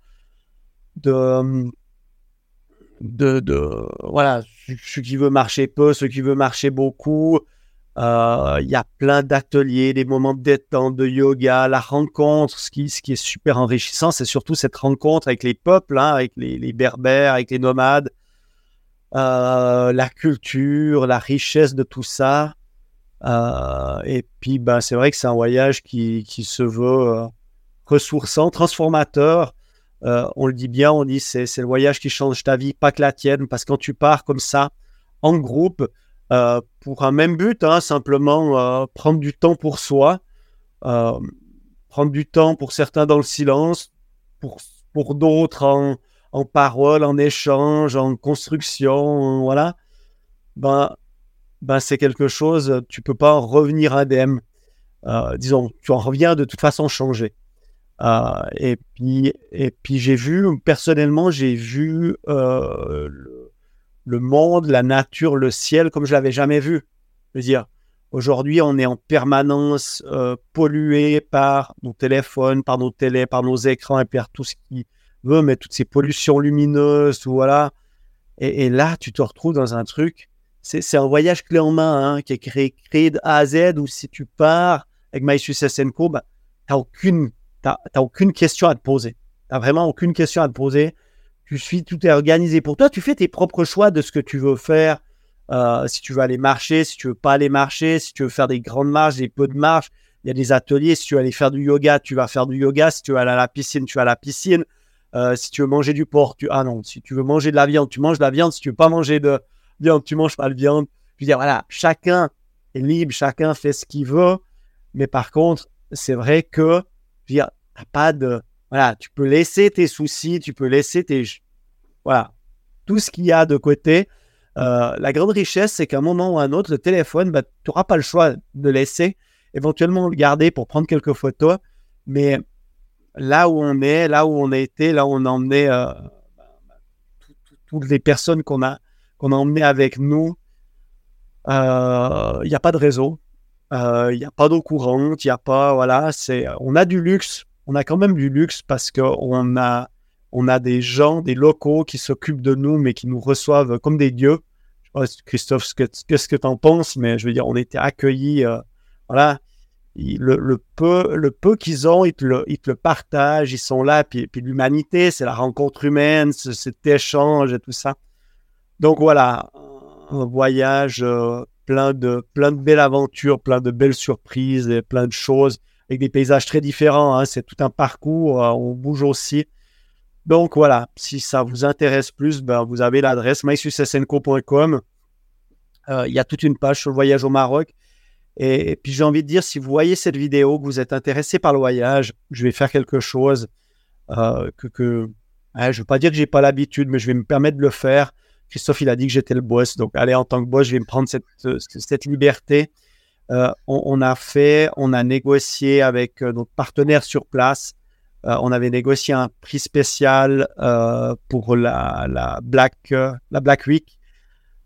de, de, voilà, ceux qui veut marcher peu, ceux qui veut marcher beaucoup. Euh, il y a plein d'ateliers, des moments de détente, de yoga, la rencontre. Ce qui, est super enrichissant, c'est surtout cette rencontre avec les peuples, hein, avec les, berbères, avec les nomades, euh, la culture, la richesse de tout ça. Euh, et puis, ben, c'est vrai que c'est un voyage qui, se veut ressourçant, transformateur. On le dit bien, on dit c'est, c'est le voyage qui change ta vie, pas que la tienne, parce que quand tu pars comme ça, en groupe, euh, pour un même but, hein, simplement euh, prendre du temps pour soi, prendre du temps pour certains dans le silence, pour, pour d'autres en, en parole, en échange, en construction, voilà, ben, ben c'est quelque chose, tu peux pas en revenir indemne. disons, tu en reviens de toute façon changé. Euh, et puis, et puis j'ai vu, personnellement, j'ai vu euh, le, monde, la nature, le ciel comme je l'avais jamais vu. Je dire, aujourd'hui, on est en permanence euh, pollué par nos téléphones, par nos télés, par nos écrans et par tout ce qui veut, mais toutes ces pollutions lumineuses, voilà. Et, là, tu te retrouves dans un truc. C'est un voyage clé en main hein, qui est créé, de A à Z où si tu pars avec MySuccess SSNCO, bah, tu n'as aucune aucune question à te poser. Tu n'as vraiment aucune question à te poser. Tu suis, tout est organisé pour toi. Tu fais tes propres choix de ce que tu veux faire. Euh, si tu veux aller marcher, si tu veux pas aller marcher, si tu veux faire des grandes marches, des peu de marches, il y a des ateliers. Si tu veux aller faire du yoga, tu vas faire du yoga. Si tu veux aller à la piscine, tu vas à la piscine. Euh, si tu veux manger du porc, tu ah non. Si tu veux manger de la viande, tu manges de la viande. Si tu veux pas manger de viande, tu manges pas de viande. Je veux dire voilà, chacun est libre, chacun fait ce qu'il veut. Mais par contre, c'est vrai que je veux dire, pas de. Voilà, tu peux laisser tes soucis, tu peux laisser tes. Voilà, tout ce qu'il y a de côté. Euh, la grande richesse, c'est qu'à un moment ou à un autre, le téléphone, bah, tu n'auras pas le choix de laisser, éventuellement le garder pour prendre quelques photos. Mais là où on est, là où on a été, là où on a emmené euh, toutes les personnes qu'on a, qu'on a emmenées avec nous, euh, il n'y a pas de réseau. Il n'y a pas d'eau courante, il n'y a pas, voilà, on a du luxe on a quand même du luxe parce qu'on a, on a des gens, des locaux qui s'occupent de nous, mais qui nous reçoivent comme des dieux. Je sais pas, Christophe, qu'est-ce que tu en penses, mais je veux dire, on était accueillis. Euh, voilà. Le, peu, qu'ils ont, ils te, le, partagent, ils sont là. Puis, puis l'humanité, c'est la rencontre humaine, cet échange et tout ça. Donc voilà, un voyage euh, plein, de, plein de belles aventures, plein de belles surprises et plein de choses avec des paysages très différents. Hein. C'est tout un parcours, euh, on bouge aussi. Donc voilà, si ça vous intéresse plus, ben, vous avez l'adresse mysuccessenco.com. Euh, il y a toute une page sur le voyage au Maroc. Et, puis j'ai envie de dire, si vous voyez cette vidéo, que vous êtes intéressé par le voyage, je vais faire quelque chose euh, que, que je ne veux pas dire que j'ai pas l'habitude, mais je vais me permettre de le faire. Christophe, il a dit que j'étais le boss. Donc, allez, en tant que boss, je vais me prendre cette liberté euh, on, a fait, on a négocié avec euh, notre partenaire sur place. Euh, on avait négocié un prix spécial pour la, Black, la Black Week.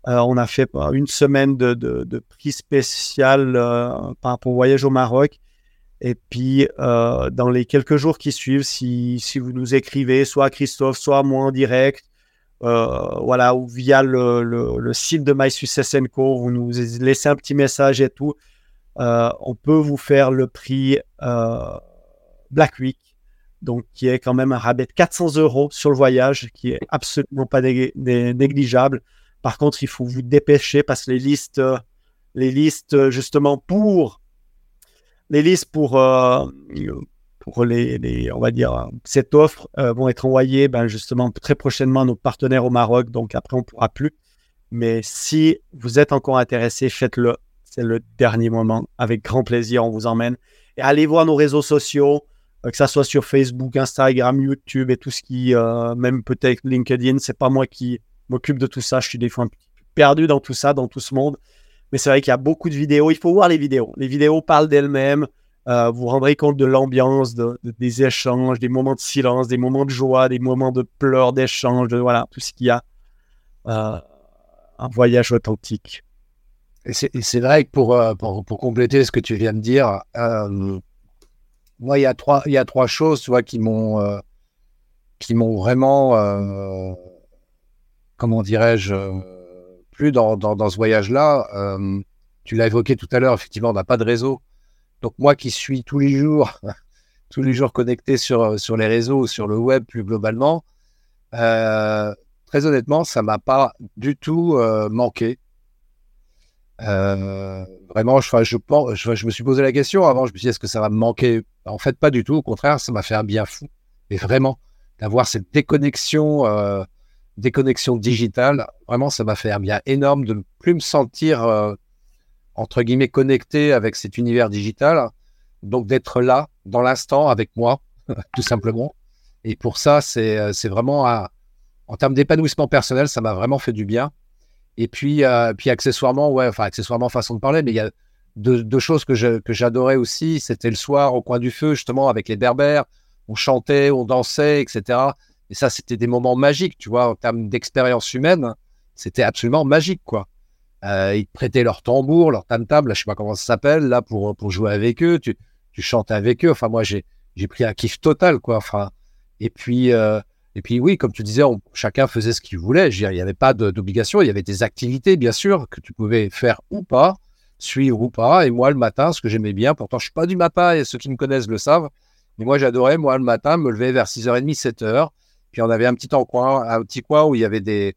on a fait une semaine de, prix spécial par rapport au voyage au Maroc. Et puis, dans les quelques jours qui suivent, si, vous nous écrivez, soit à Christophe, soit à moi en direct, voilà, ou via le, site de MySuccess.co, vous nous laissez un petit message et tout. Euh, on peut vous faire le prix euh, Black Week, donc qui est quand même un rabais de 400 euros sur le voyage, qui est absolument pas négligeable. Par contre, il faut vous dépêcher parce que les listes, les listes justement pour les listes pour pour les, on va dire cette offre vont être envoyées ben, justement très prochainement à nos partenaires au Maroc. Donc après on pourra plus. Mais si vous êtes encore intéressé, faites-le. C'est le dernier moment. Avec grand plaisir, on vous emmène. Et allez voir nos réseaux sociaux, euh, que ça soit sur Facebook, Instagram, YouTube et tout ce qui, euh, même peut-être LinkedIn. C'est pas moi qui m'occupe de tout ça. Je suis des fois un peu perdu dans tout ça, dans tout ce monde. Mais c'est vrai qu'il y a beaucoup de vidéos. Il faut voir les vidéos. Les vidéos parlent d'elles-mêmes. Euh, vous vous rendrez compte de l'ambiance, des échanges, des moments de silence, des moments de joie, des moments de pleurs, d'échanges, de voilà, tout ce qu'il y a un voyage authentique. Et c'est vrai que pour, euh, pour, pour, compléter ce que tu viens de dire, euh, moi, il y, a trois, il y a trois choses tu vois, qui m'ont euh, vraiment, comment dirais-je, plus dans, dans, ce voyage-là. tu l'as évoqué tout à l'heure, effectivement, on n'a pas de réseau. Donc moi qui suis tous les jours, tous les jours connecté sur, sur les réseaux, sur le web plus globalement, très honnêtement, ça m'a pas du tout manqué. Euh, vraiment, je, je, me suis posé la question avant, je me suis dit, est-ce que ça va me manquer? En fait, pas du tout. Au contraire, ça m'a fait un bien fou. Et vraiment, d'avoir cette déconnexion, euh, déconnexion digitale, vraiment, ça m'a fait un bien énorme de ne plus me sentir, entre guillemets, connecté avec cet univers digital. Donc, d'être là, dans l'instant, avec moi, tout simplement. Et pour ça, c'est vraiment un en termes d'épanouissement personnel, ça m'a vraiment fait du bien. Et puis, euh, puis accessoirement, ouais, enfin accessoirement façon de parler, mais il y a deux, choses que, j'adorais aussi. C'était le soir au coin du feu, justement, avec les berbères. On chantait, on dansait, etc. Et ça, c'était des moments magiques, tu vois, en termes d'expérience humaine. C'était absolument magique, quoi. Euh, ils prêtaient leur tambour, leur tam-tam, là, je sais pas comment ça s'appelle, là, pour, pour jouer avec eux. Tu, tu chantes avec eux. Enfin, moi, j'ai, j'ai pris un kiff total, quoi. Enfin, et puis, euh, et puis oui, comme tu disais, chacun faisait ce qu'il voulait. il n'y avait pas d'obligation. Il y avait des activités, bien sûr, que tu pouvais faire ou pas, suivre ou pas. Et moi, le matin, ce que j'aimais bien, pourtant je suis pas du matin et ceux qui me connaissent le savent, mais moi j'adorais, moi, le matin, me lever vers 6h30, 7h. Puis on avait un petit coin, un petit coin où il y avait des,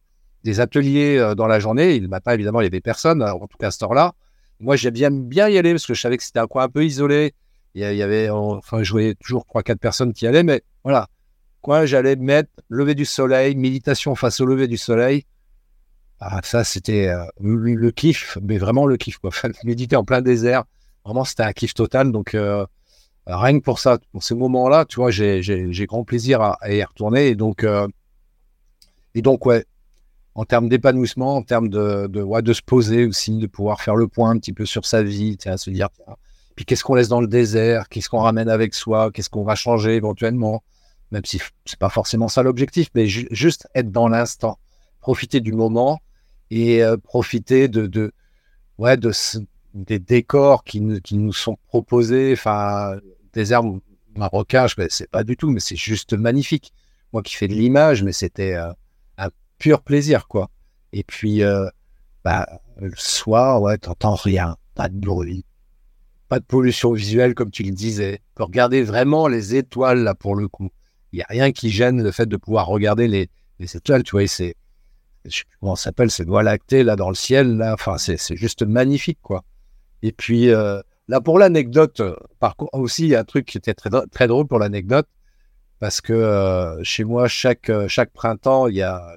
ateliers euh, dans la journée. Et le matin, évidemment, il y avait personne, en tout cas à ce heure-là. Moi, j'aimais bien, bien y aller parce que je savais que c'était un coin un peu isolé. Il y avait, enfin, je voyais toujours 3-4 personnes qui allaient, mais voilà, quoi, j'allais mettre lever du soleil, méditation face au lever du soleil. Ah, ça, c'était euh, le, kiff, mais vraiment le kiff. Quoi. Méditer en plein désert, vraiment, c'était un kiff total. Donc, euh, rien que pour ça, pour ces moments-là, tu vois, j'ai grand plaisir à, y retourner. Et donc, euh, et donc ouais, en termes d'épanouissement, en termes de, de, de se poser aussi, de pouvoir faire le point un petit peu sur sa vie, à se dire, puis qu'est-ce qu'on laisse dans le désert, qu'est-ce qu'on ramène avec soi, qu'est-ce qu'on va changer éventuellement même si c'est pas forcément ça l'objectif, mais juste être dans l'instant, profiter du moment et euh, profiter de, ouais, de des décors qui, qui nous sont proposés, enfin, des herbes marocains, je c'est pas du tout, mais c'est juste magnifique. Moi qui fais de l'image, mais c'était euh, un pur plaisir, quoi. Et puis, euh, bah, le soir, ouais, t'entends rien, pas de bruit, pas de pollution visuelle, comme tu le disais. Tu peux regarder vraiment les étoiles, là, pour le coup n'y a rien qui gêne le fait de pouvoir regarder les, les étoiles. Tu vois, c'est, comment ça s'appelle, ces voies lactées là dans le ciel. Là, enfin, c'est, juste magnifique, quoi. Et puis euh, là, pour l'anecdote, par contre, aussi, il y a un truc qui était très, très drôle pour l'anecdote, parce que euh, chez moi, chaque, chaque printemps, il y a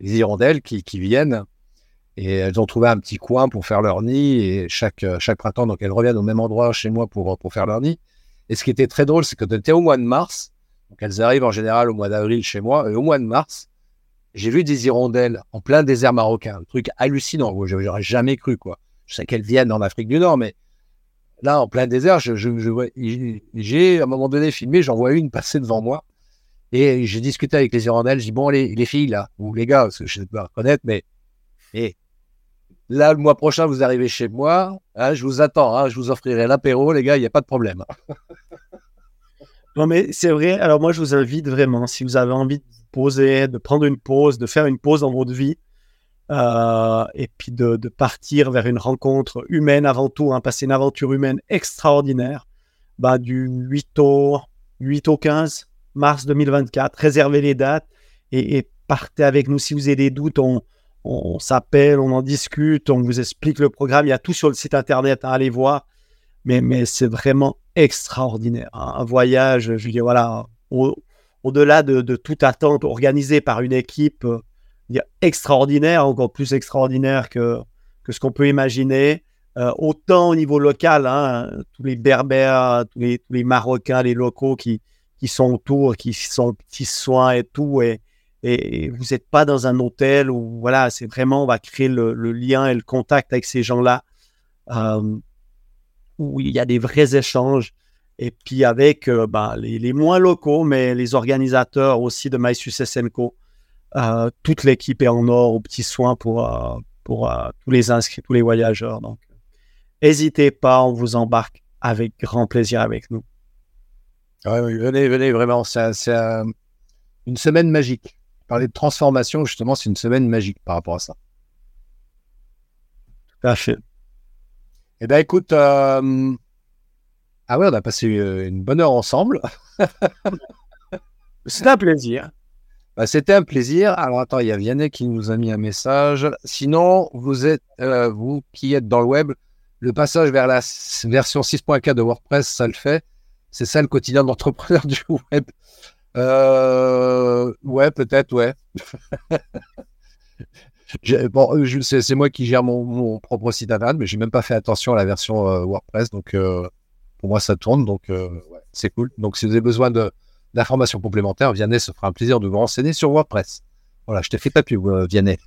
les hirondelles qui, qui viennent et elles ont trouvé un petit coin pour faire leur nid et chaque, chaque printemps, donc elles reviennent au même endroit chez moi pour, pour faire leur nid. Et ce qui était très drôle, c'est que tu étais au mois de mars donc elles arrivent en général au mois d'avril chez moi. Et au mois de mars, j'ai vu des hirondelles en plein désert marocain. Un truc hallucinant. J'aurais jamais cru, quoi. Je sais qu'elles viennent en Afrique du Nord, mais là, en plein désert, j'ai à un moment donné filmé, j'en vois une passer devant moi. Et j'ai discuté avec les hirondelles. Je dis, bon, les, les filles, là, ou les gars, parce que je ne sais pas reconnaître, mais et là, le mois prochain, vous arrivez chez moi. Hein, je vous attends. Hein, je vous offrirai l'apéro, les gars, il n'y a pas de problème. Non, mais c'est vrai. Alors, moi, je vous invite vraiment, si vous avez envie de poser, de prendre une pause, de faire une pause dans votre vie, euh, et puis de, partir vers une rencontre humaine avant tout, hein, passer une aventure humaine extraordinaire, bah, du 8 au, 8 au 15 mars 2024, réservez les dates et, partez avec nous. Si vous avez des doutes, on, on, s'appelle, on en discute, on vous explique le programme. Il y a tout sur le site internet, à allez voir. Mais, c'est vraiment extraordinaire. Un voyage, je dis voilà, au-delà de, toute attente organisée par une équipe euh, extraordinaire, encore plus extraordinaire que, ce qu'on peut imaginer. Euh, autant au niveau local, hein, tous les Berbères, tous les, Marocains, les locaux qui, sont autour, qui sont petits soins et tout, et, et vous n'êtes pas dans un hôtel où voilà, c'est vraiment on va créer le, lien et le contact avec ces gens-là, euh, où il y a des vrais échanges. Et puis avec euh, bah, les, les, moins locaux, mais les organisateurs aussi de MySuccess Co. Euh, toute l'équipe est en or aux petits soins pour, pour tous les inscrits, tous les voyageurs. Donc, n'hésitez pas, on vous embarque avec grand plaisir avec nous. oui, venez, venez, vraiment. C'est une semaine magique. Parler de transformation, justement, c'est une semaine magique par rapport à ça. Tout à fait. Eh bien, écoute, euh, ah ouais, on a passé euh, une bonne heure ensemble. C'était un plaisir. Bah, c'était un plaisir. Alors attends, il y a Vianney qui nous a mis un message. Sinon, vous êtes, euh, vous qui êtes dans le web, le passage vers la version 6.4 de WordPress, ça le fait. C'est ça le quotidien d'entrepreneur du web. Euh, ouais, peut-être, ouais. bon, c'est moi qui gère mon, propre site internet, mais j'ai même pas fait attention à la version euh, WordPress, donc euh, pour moi ça tourne, donc ouais, c'est cool. Donc si vous avez besoin d'informations complémentaires, Vianney se fera un plaisir de vous renseigner sur WordPress. Voilà, je t'ai fait pas pub, Vianney.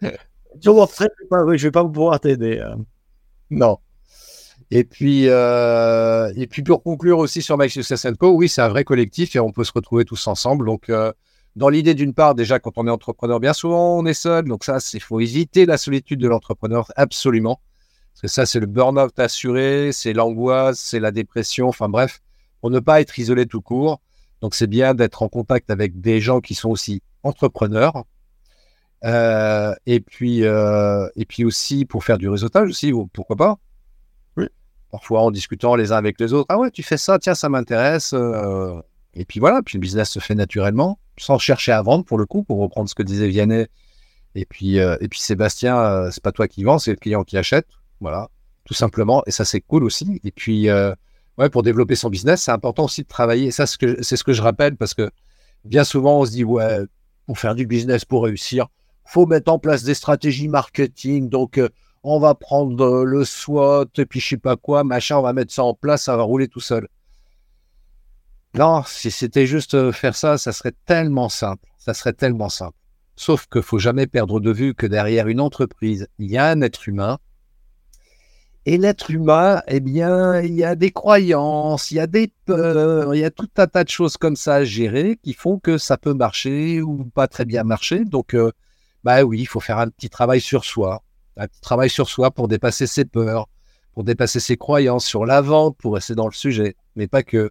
sur WordPress, je vais pas pouvoir t'aider. Non. Et puis, euh, et puis pour conclure aussi sur My Success Co, oui, c'est un vrai collectif et on peut se retrouver tous ensemble. Donc, euh, dans l'idée d'une part, déjà, quand on est entrepreneur, bien souvent, on est seul. Donc ça, il faut éviter la solitude de l'entrepreneur, absolument. Parce que ça, c'est le burn-out assuré, c'est l'angoisse, c'est la dépression, enfin bref, pour ne pas être isolé tout court. Donc c'est bien d'être en contact avec des gens qui sont aussi entrepreneurs. Euh, et puis, euh, et puis aussi pour faire du réseautage aussi, pourquoi pas parfois en discutant les uns avec les autres. Ah ouais, tu fais ça, tiens, ça m'intéresse. Euh, et puis voilà, puis le business se fait naturellement, sans chercher à vendre pour le coup, pour reprendre ce que disait Vianney. Et puis, euh, et puis Sébastien, euh, c'est pas toi qui vends, c'est le client qui achète. Voilà, tout simplement. Et ça, c'est cool aussi. Et puis, ouais, pour développer son business, c'est important aussi de travailler. ça, c'est ce, que, je rappelle parce que bien souvent, on se dit, ouais, pour faire du business, pour réussir, faut mettre en place des stratégies marketing. Donc, on va prendre le SWOT et puis je sais pas quoi, machin, on va mettre ça en place, ça va rouler tout seul. Non, si c'était juste euh, faire ça, ça serait tellement simple. Ça serait tellement simple. Sauf qu'il faut jamais perdre de vue que derrière une entreprise, il y a un être humain. Et l'être humain, eh bien, il y a des croyances, il y a des peurs, il y a tout un tas de choses comme ça à gérer qui font que ça peut marcher ou pas très bien marcher. Donc, euh, bah oui, il faut faire un petit travail sur soi un petit travail sur soi pour dépasser ses peurs, pour dépasser ses croyances sur la vente, pour rester dans le sujet, mais pas que.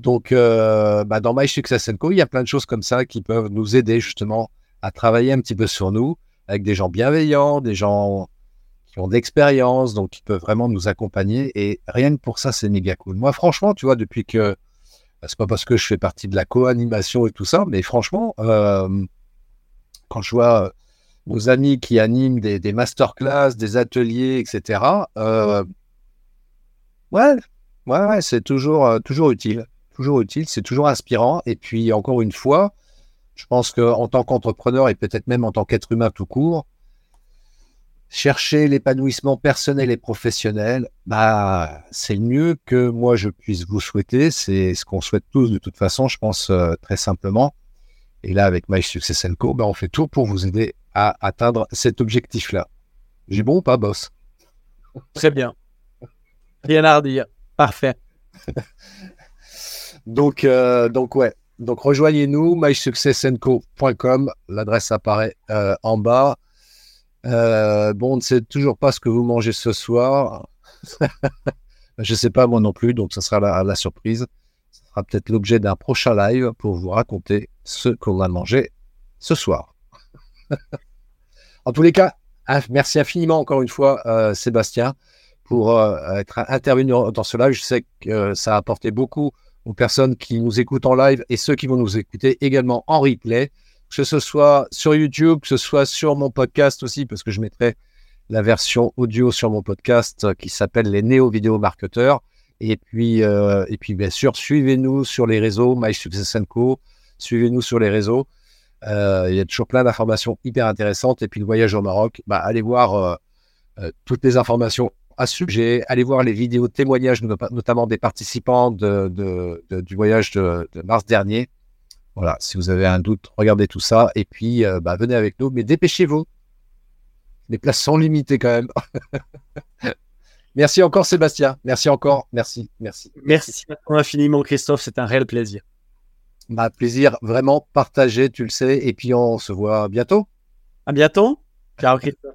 Donc, euh, bah, dans My Success Co, il y a plein de choses comme ça qui peuvent nous aider justement à travailler un petit peu sur nous avec des gens bienveillants, des gens qui ont d'expérience, donc qui peuvent vraiment nous accompagner. Et rien que pour ça, c'est méga cool. Moi, franchement, tu vois, depuis que bah, c'est pas parce que je fais partie de la co-animation et tout ça, mais franchement, euh, quand je vois nos amis qui animent des, des masterclass, des ateliers, etc. Euh, ouais, ouais, c'est toujours, euh, toujours utile. Toujours utile, c'est toujours inspirant. Et puis, encore une fois, je pense qu'en tant qu'entrepreneur et peut-être même en tant qu'être humain tout court, chercher l'épanouissement personnel et professionnel, bah, c'est le mieux que moi je puisse vous souhaiter. C'est ce qu'on souhaite tous de toute façon, je pense euh, très simplement. Et là, avec My Success Co, bah, on fait tout pour vous aider à atteindre cet objectif-là. J'ai bon ou pas, boss? Très bien. Rien à redire. Parfait. donc, euh, donc, ouais. Donc, rejoignez-nous, mysuccessnco.com. L'adresse apparaît euh, en bas. Euh, bon, on ne sait toujours pas ce que vous mangez ce soir. Je ne sais pas moi non plus, donc ce sera la, surprise. Ce sera peut-être l'objet d'un prochain live pour vous raconter ce qu'on a mangé ce soir. en tous les cas, merci infiniment encore une fois, euh, Sébastien, pour être intervenu dans ce live. Je sais que ça a apporté beaucoup personnes qui nous écoutent en live et ceux qui vont nous écouter également en replay. que ce soit sur YouTube, que ce soit sur mon podcast aussi, parce que je mettrai la version audio sur mon podcast qui s'appelle les Néo Vidéo Marketeurs. Et puis, euh, et puis bien sûr, suivez-nous sur les réseaux, My Co. Suivez-nous sur les réseaux. Euh, il y a toujours plein d'informations hyper intéressantes. Et puis le voyage au Maroc, bah, allez voir euh, toutes les informations à ce sujet. Allez voir les vidéos témoignages, notamment des participants de, du voyage de, mars dernier. Voilà, si vous avez un doute, regardez tout ça. Et puis, bah, venez avec nous. Mais dépêchez-vous. Les places sont limitées quand même. Merci encore, Sébastien. Merci encore. Merci. Merci. Merci infiniment, Christophe. C'est un réel plaisir. Ma plaisir vraiment partagé, tu le sais. Et puis, on se voit bientôt. À bientôt. Ciao, Christophe.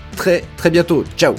très très bientôt. Ciao